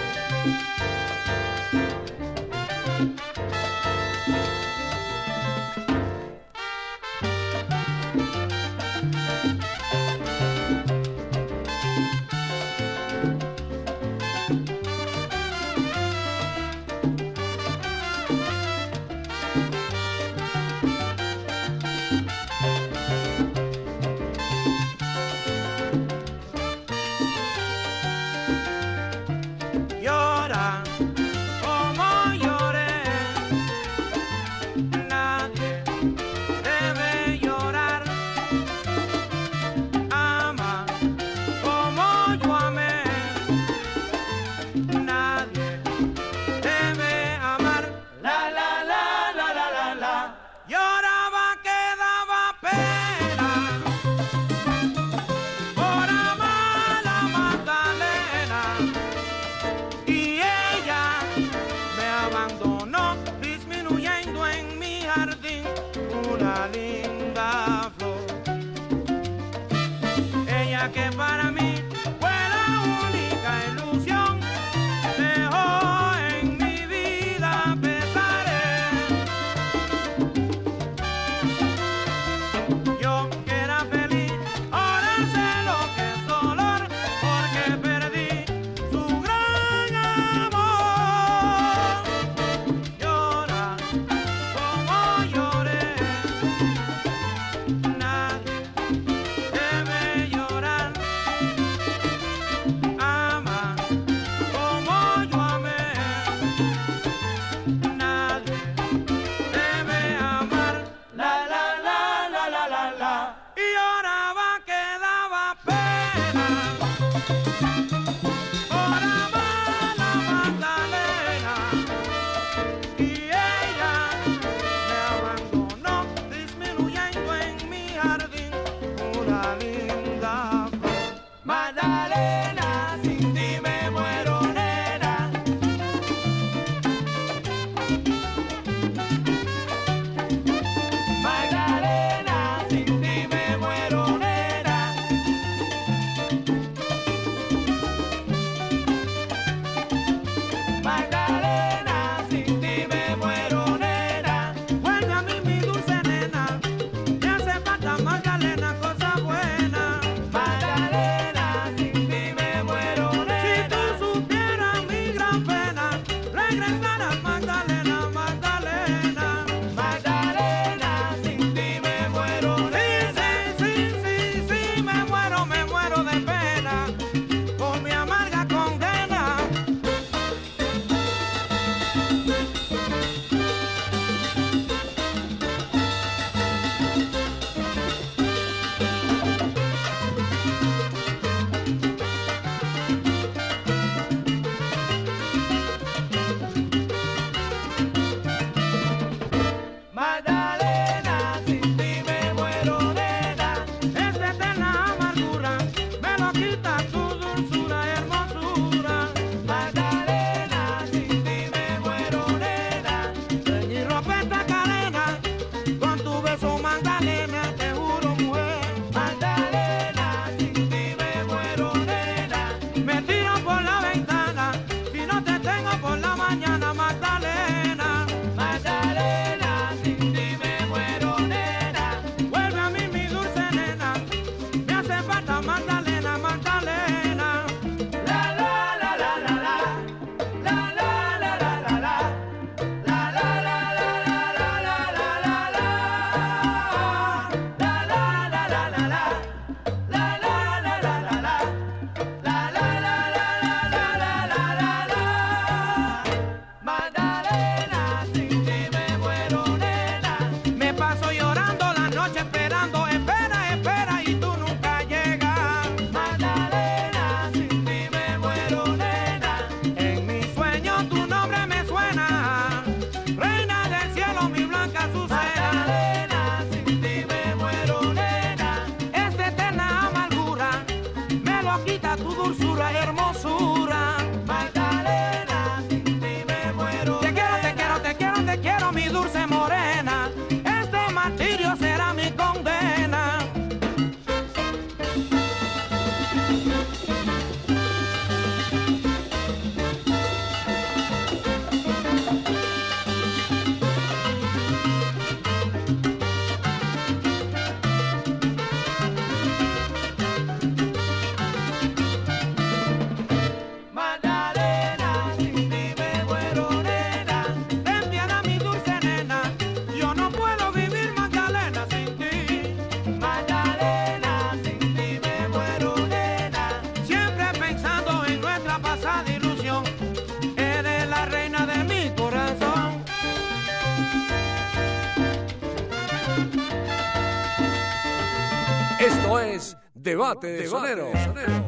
debate, debate de sonero.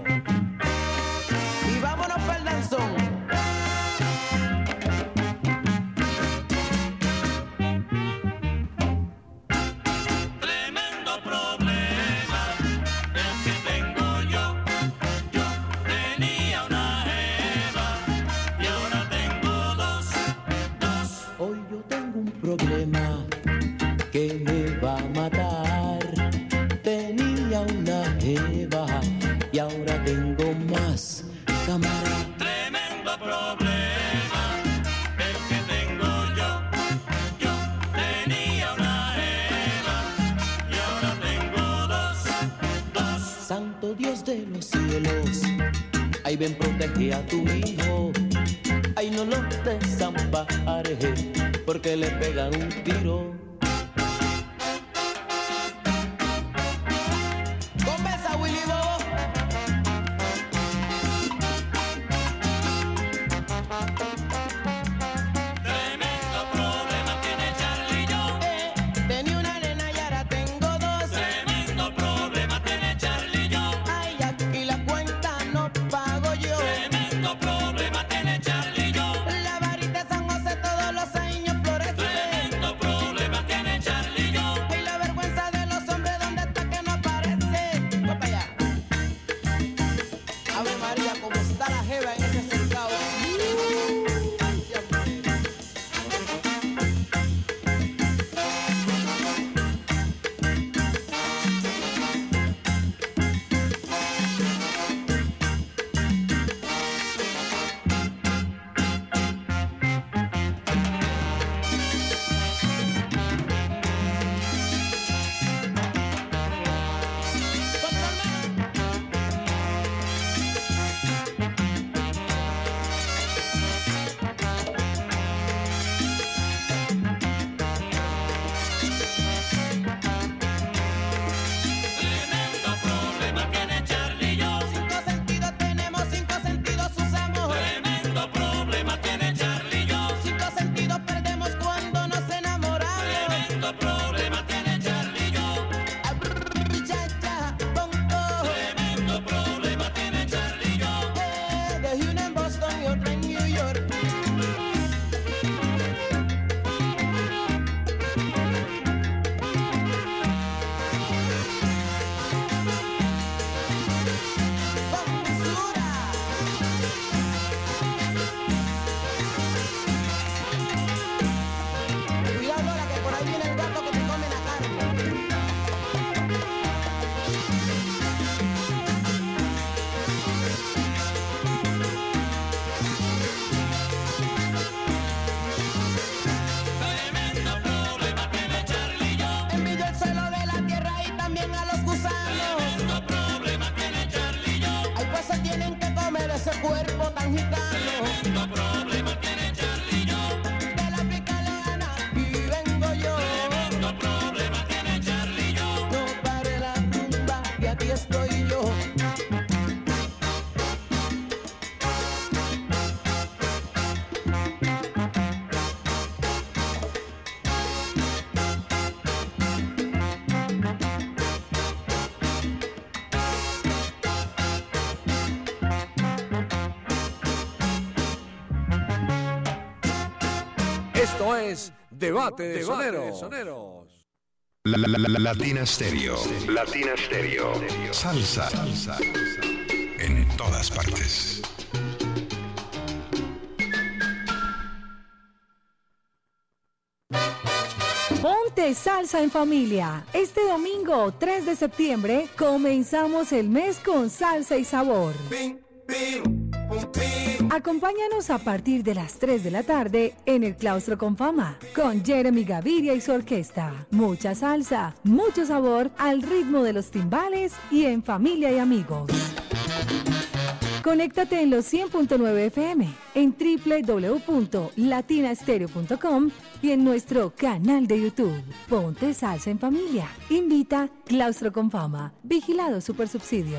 Es Debate de Soneros. La, la, la, la- Latina Stereo. Latina Stereo. Salsa. Salsa. En todas partes. Ponte salsa en familia. Este domingo 3 de septiembre comenzamos el mes con salsa y sabor. Acompáñanos a partir de las 3 de la tarde en el Claustro con Fama con Jeremy Gaviria y su orquesta. Mucha salsa, mucho sabor al ritmo de los timbales y en familia y amigos. Conéctate en los 100.9 FM, en www.latinastereo.com y en nuestro canal de YouTube. Ponte salsa en familia. Invita Claustro con Fama. Vigilado Supersubsidio.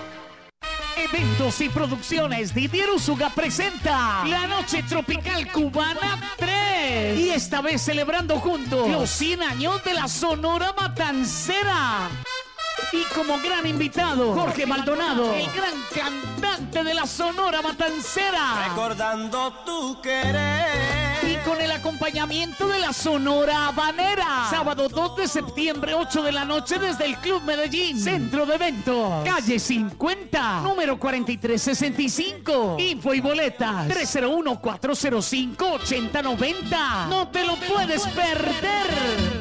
Eventos y producciones Didier Usuga presenta La Noche Tropical Cubana 3. vez. Y esta vez celebrando juntos los 100 años de la Sonora Matancera. Y como gran invitado, Jorge Maldonado, el gran cantante de la Sonora Matancera. Recordando tu querer. Y con el acompañamiento de la Sonora Habanera. Sábado 2 de septiembre, 8 de la noche, desde el Club Medellín. Centro de Eventos. Calle 50, número 4365. Info y boletas. 301-405-8090. No te lo puedes perder.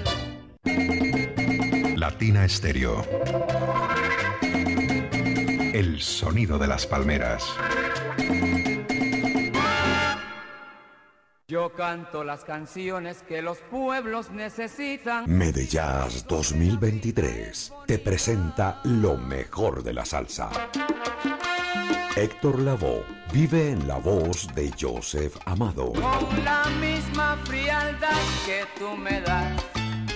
Latina Estéreo. El sonido de las palmeras. Yo canto las canciones que los pueblos necesitan. Medellas 2023 te presenta lo mejor de la salsa. Héctor Lavoe vive en la voz de Joseph Amado, Con la misma frialdad que tú me das.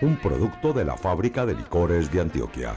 un producto de la fábrica de licores de Antioquia.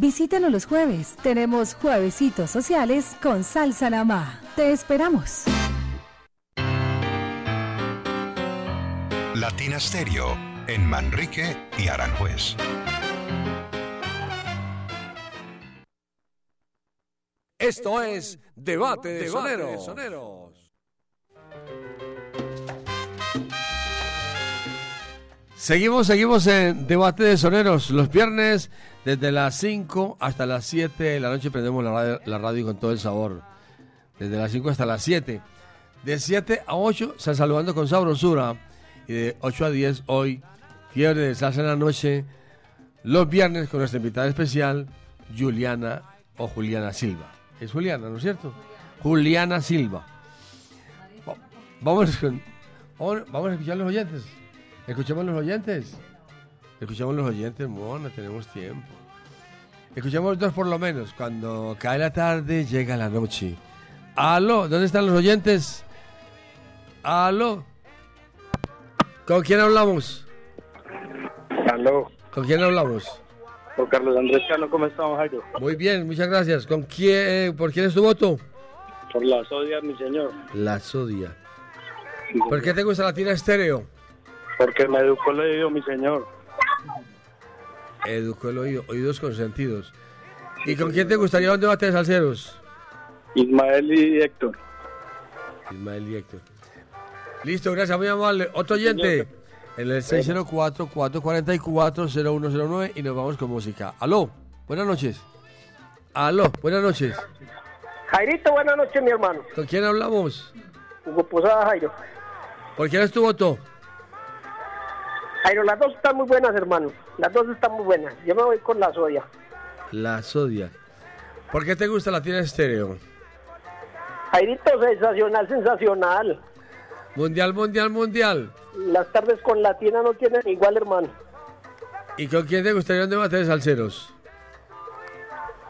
Visítanos los jueves. Tenemos juevesitos sociales con salsa namá. Te esperamos. Latina Stereo en Manrique y Aranjuez. Esto es Debate de Soneros. Seguimos, seguimos en Debate de Soneros. Los viernes, desde las 5 hasta las 7 de la noche, prendemos la radio, la radio con todo el sabor. Desde las 5 hasta las 7. De 7 a 8, se saludando con sabrosura. Y de 8 a 10, hoy, fiebre de salsa en la noche. Los viernes con nuestra invitada especial, Juliana o Juliana Silva. Es Juliana, ¿no es cierto? Juliana Silva. Va- Vamos, con- vamos, a escuchar los oyentes. Escuchemos los oyentes. Escuchemos los oyentes, mona, tenemos tiempo. Escuchemos dos por lo menos. Cuando cae la tarde, llega la noche. Aló, ¿dónde están los oyentes? Aló. ¿Con quién hablamos? Aló, ¿Con quién hablamos? con Carlos Andrés Cano, ¿cómo estamos, Jairo? Muy bien, muchas gracias. ¿Con quién, ¿Por quién es tu voto? Por la sodia, mi señor. La Sodia. ¿Por qué te gusta la tira estéreo? Porque me educó el oído, mi señor. Educó el oído, oídos consentidos. ¿Y con quién te gustaría un debate de salseros? Ismael y Héctor. Ismael y Héctor. Listo, gracias, muy amable. Otro oyente. En el 604-444-0109 y nos vamos con música. Aló, buenas noches. Aló, buenas noches. Jairito, buenas noches, mi hermano. ¿Con quién hablamos? Hugo Posada, Jairo. ¿Por quién es tu voto? Jairo, las dos están muy buenas, hermano. Las dos están muy buenas. Yo me voy con la soya. La Sodia. ¿Por qué te gusta Latina Estéreo? Jairito, sensacional, sensacional. Mundial, mundial, mundial. Las tardes con Latina no tienen igual, hermano. ¿Y con quién te gustaría un debate de salseros?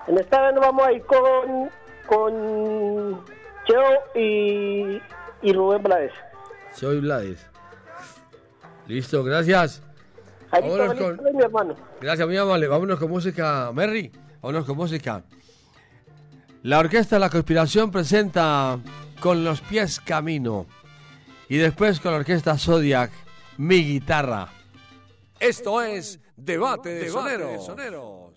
En esta vez nos vamos a ir con, con Cheo y, y Rubén Blades. Soy Blades. Listo, gracias. Jairito, Vámonos con- mi hermano. Gracias, muy amable. Vámonos con música, Merry. Vámonos con música. La Orquesta de la Conspiración presenta Con los pies camino. Y después con la Orquesta Zodiac, Mi guitarra. Esto es Debate de Soneros. Oye,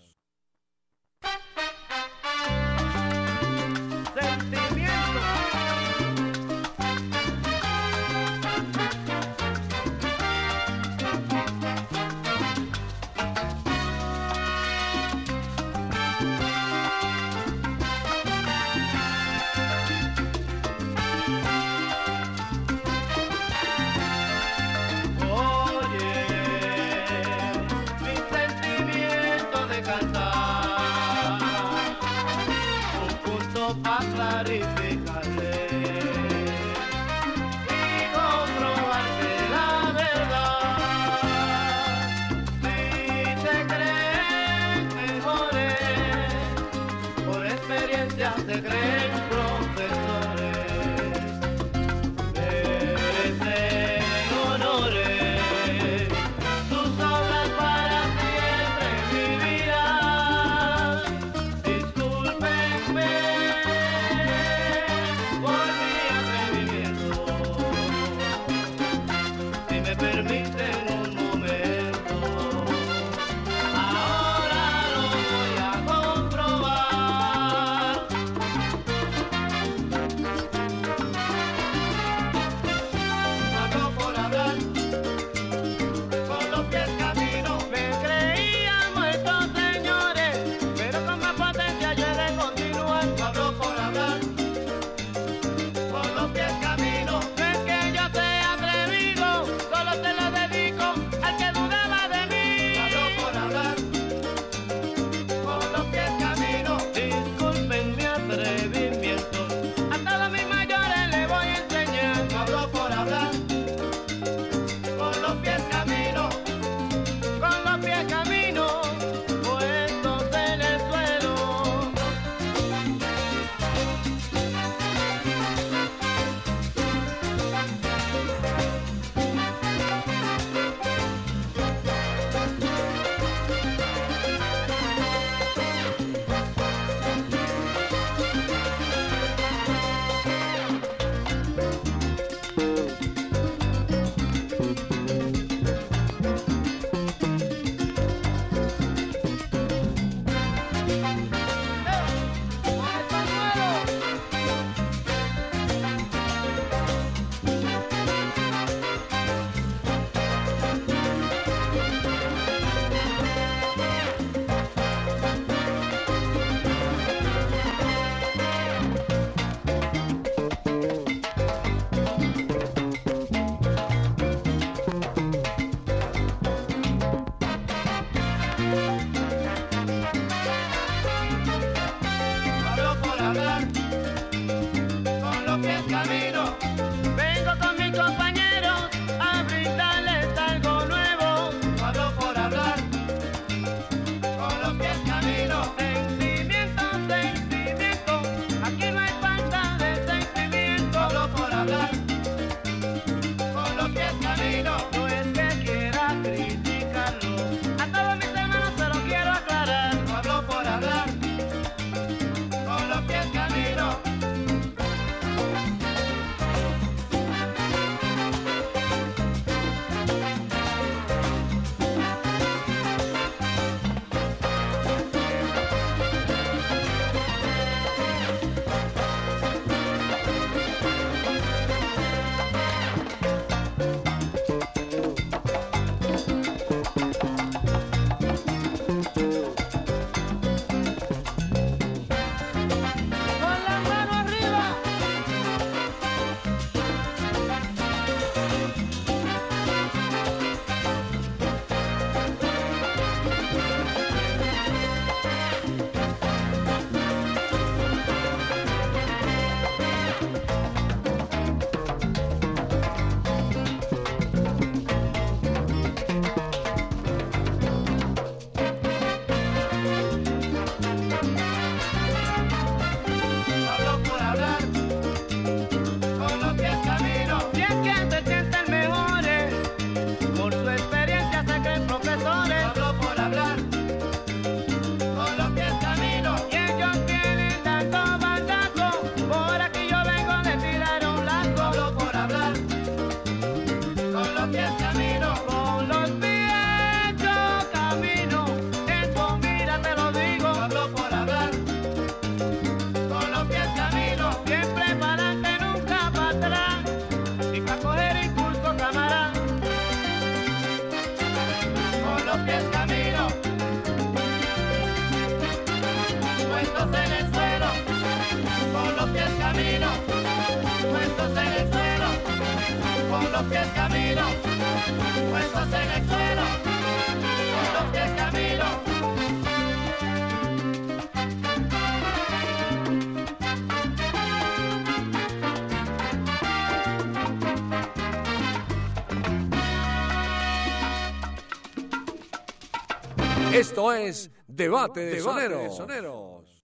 Esto es Debate de Soneros.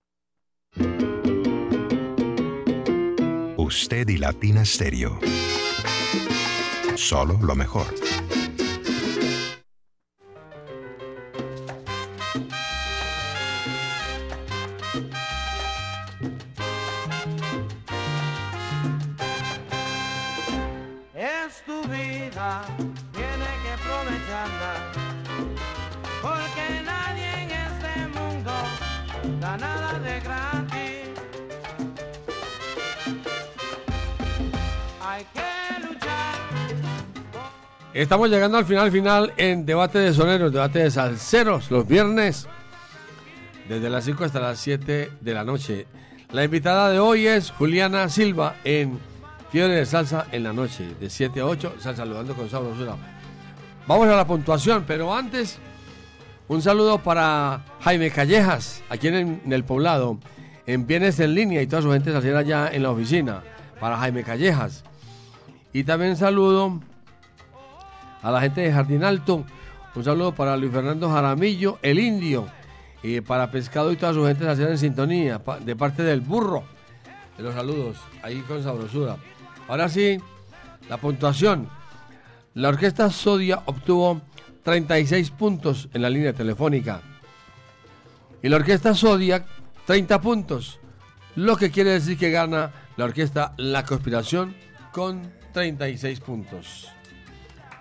Usted y Latina Stereo. Solo lo mejor. Estamos llegando al final final en Debate de Soneros, Debate de Salceros, los viernes, desde las 5 hasta las 7 de la noche. La invitada de hoy es Juliana Silva en Fiebre de Salsa en la noche, de 7 a 8, Salsa saludando con sabrosura. Vamos a la puntuación, pero antes, un saludo para Jaime Callejas, aquí en, en el poblado, en Bienes en Línea y toda su gente salsera allá en la oficina, para Jaime Callejas. Y también saludo a la gente de Jardín Alto. Un saludo para Luis Fernando Jaramillo, el indio, y para Pescado y toda su gente salsera en sintonía, de parte del burro. De los saludos, ahí con sabrosura. Ahora sí, la puntuación. La orquesta Sodia obtuvo 36 puntos en la línea telefónica. Y la orquesta Zodiac, 30 puntos. Lo que quiere decir que gana la orquesta La Conspiración con 36 puntos.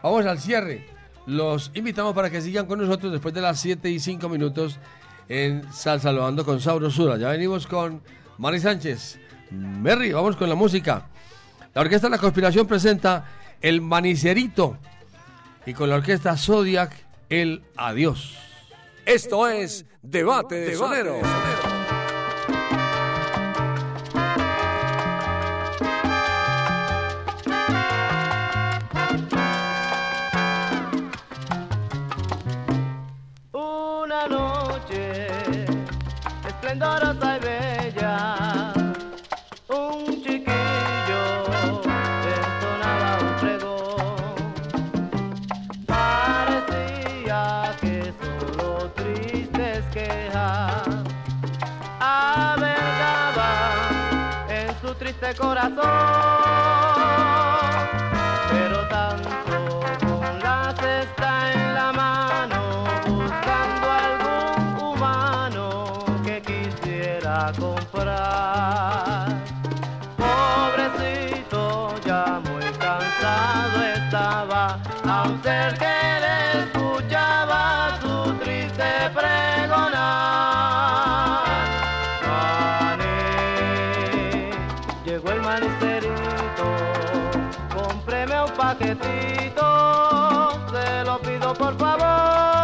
Vamos al cierre. Los invitamos para que sigan con nosotros después de las 7 y 5 minutos en Salsa Loando con Sabrosura. Ya venimos con Mari Sánchez. Merry, vamos con la música. La orquesta La Conspiración presenta El Manicerito y con la orquesta Zodiac El Adiós. Esto es Debate de Soneros. Corazón. Paquetito, se lo pido por favor,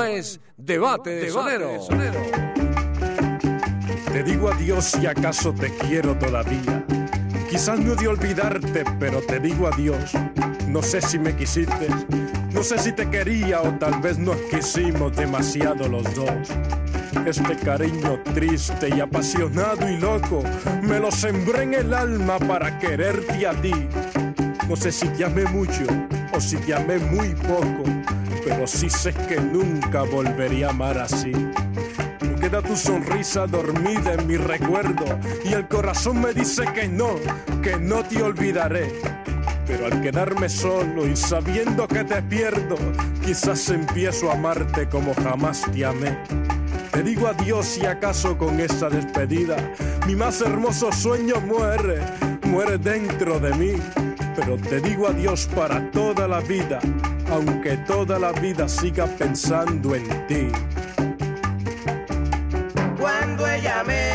Esto es Debate de Sonero. Te digo adiós si acaso te quiero todavía. Quizás no de olvidarte, pero te digo adiós. No sé si me quisiste, no sé si te quería o tal vez nos quisimos demasiado los dos. Este cariño triste y apasionado y loco me lo sembré en el alma para quererte a ti. No sé si te amé mucho o si te amé muy poco, sí sé que nunca volvería a amar así. Queda tu sonrisa dormida en mi recuerdo y el corazón me dice que no, que no te olvidaré. Pero al quedarme solo y sabiendo que te pierdo, quizás empiezo a amarte como jamás te amé. Te digo adiós y acaso con esa despedida mi más hermoso sueño muere, muere dentro de mí. Pero te digo adiós para toda la vida, aunque toda la vida siga pensando en ti. Cuando ella me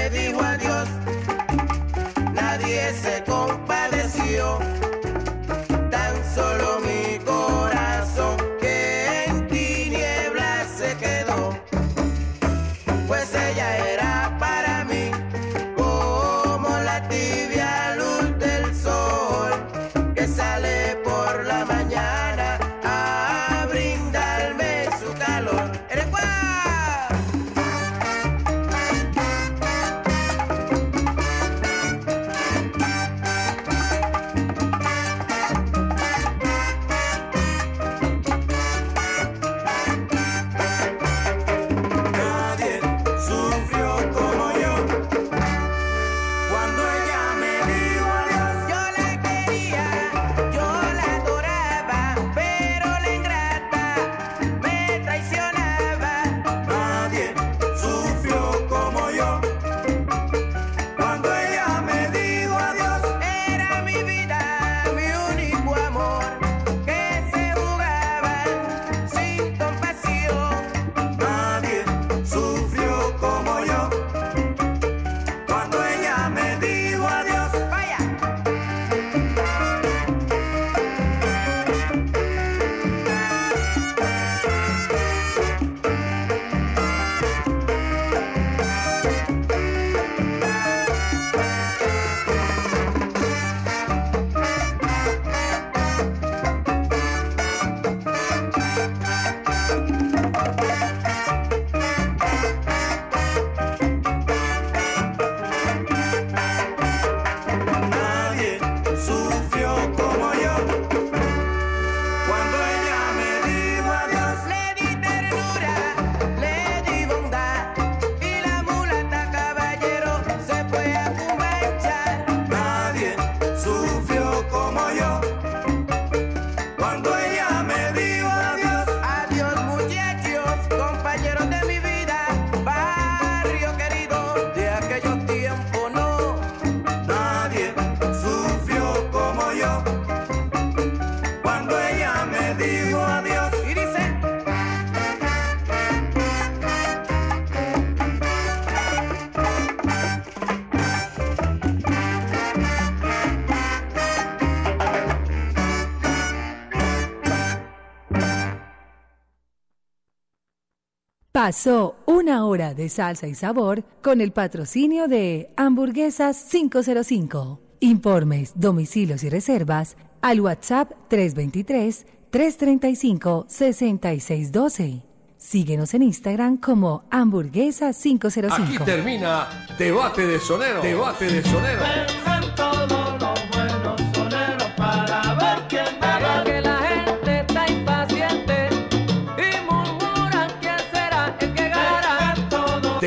Pasó una hora de salsa y sabor con el patrocinio de Hamburguesas 505. Informes, domicilios y reservas al WhatsApp 323-335-6612. Síguenos en Instagram como Hamburguesas 505. Aquí termina Debate de Sonero. Debate de Sonero.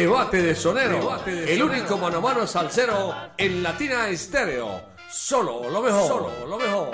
Debate de Sonero. el único mano a mano salsero en Latina Estéreo. Solo lo mejor. Solo lo mejor.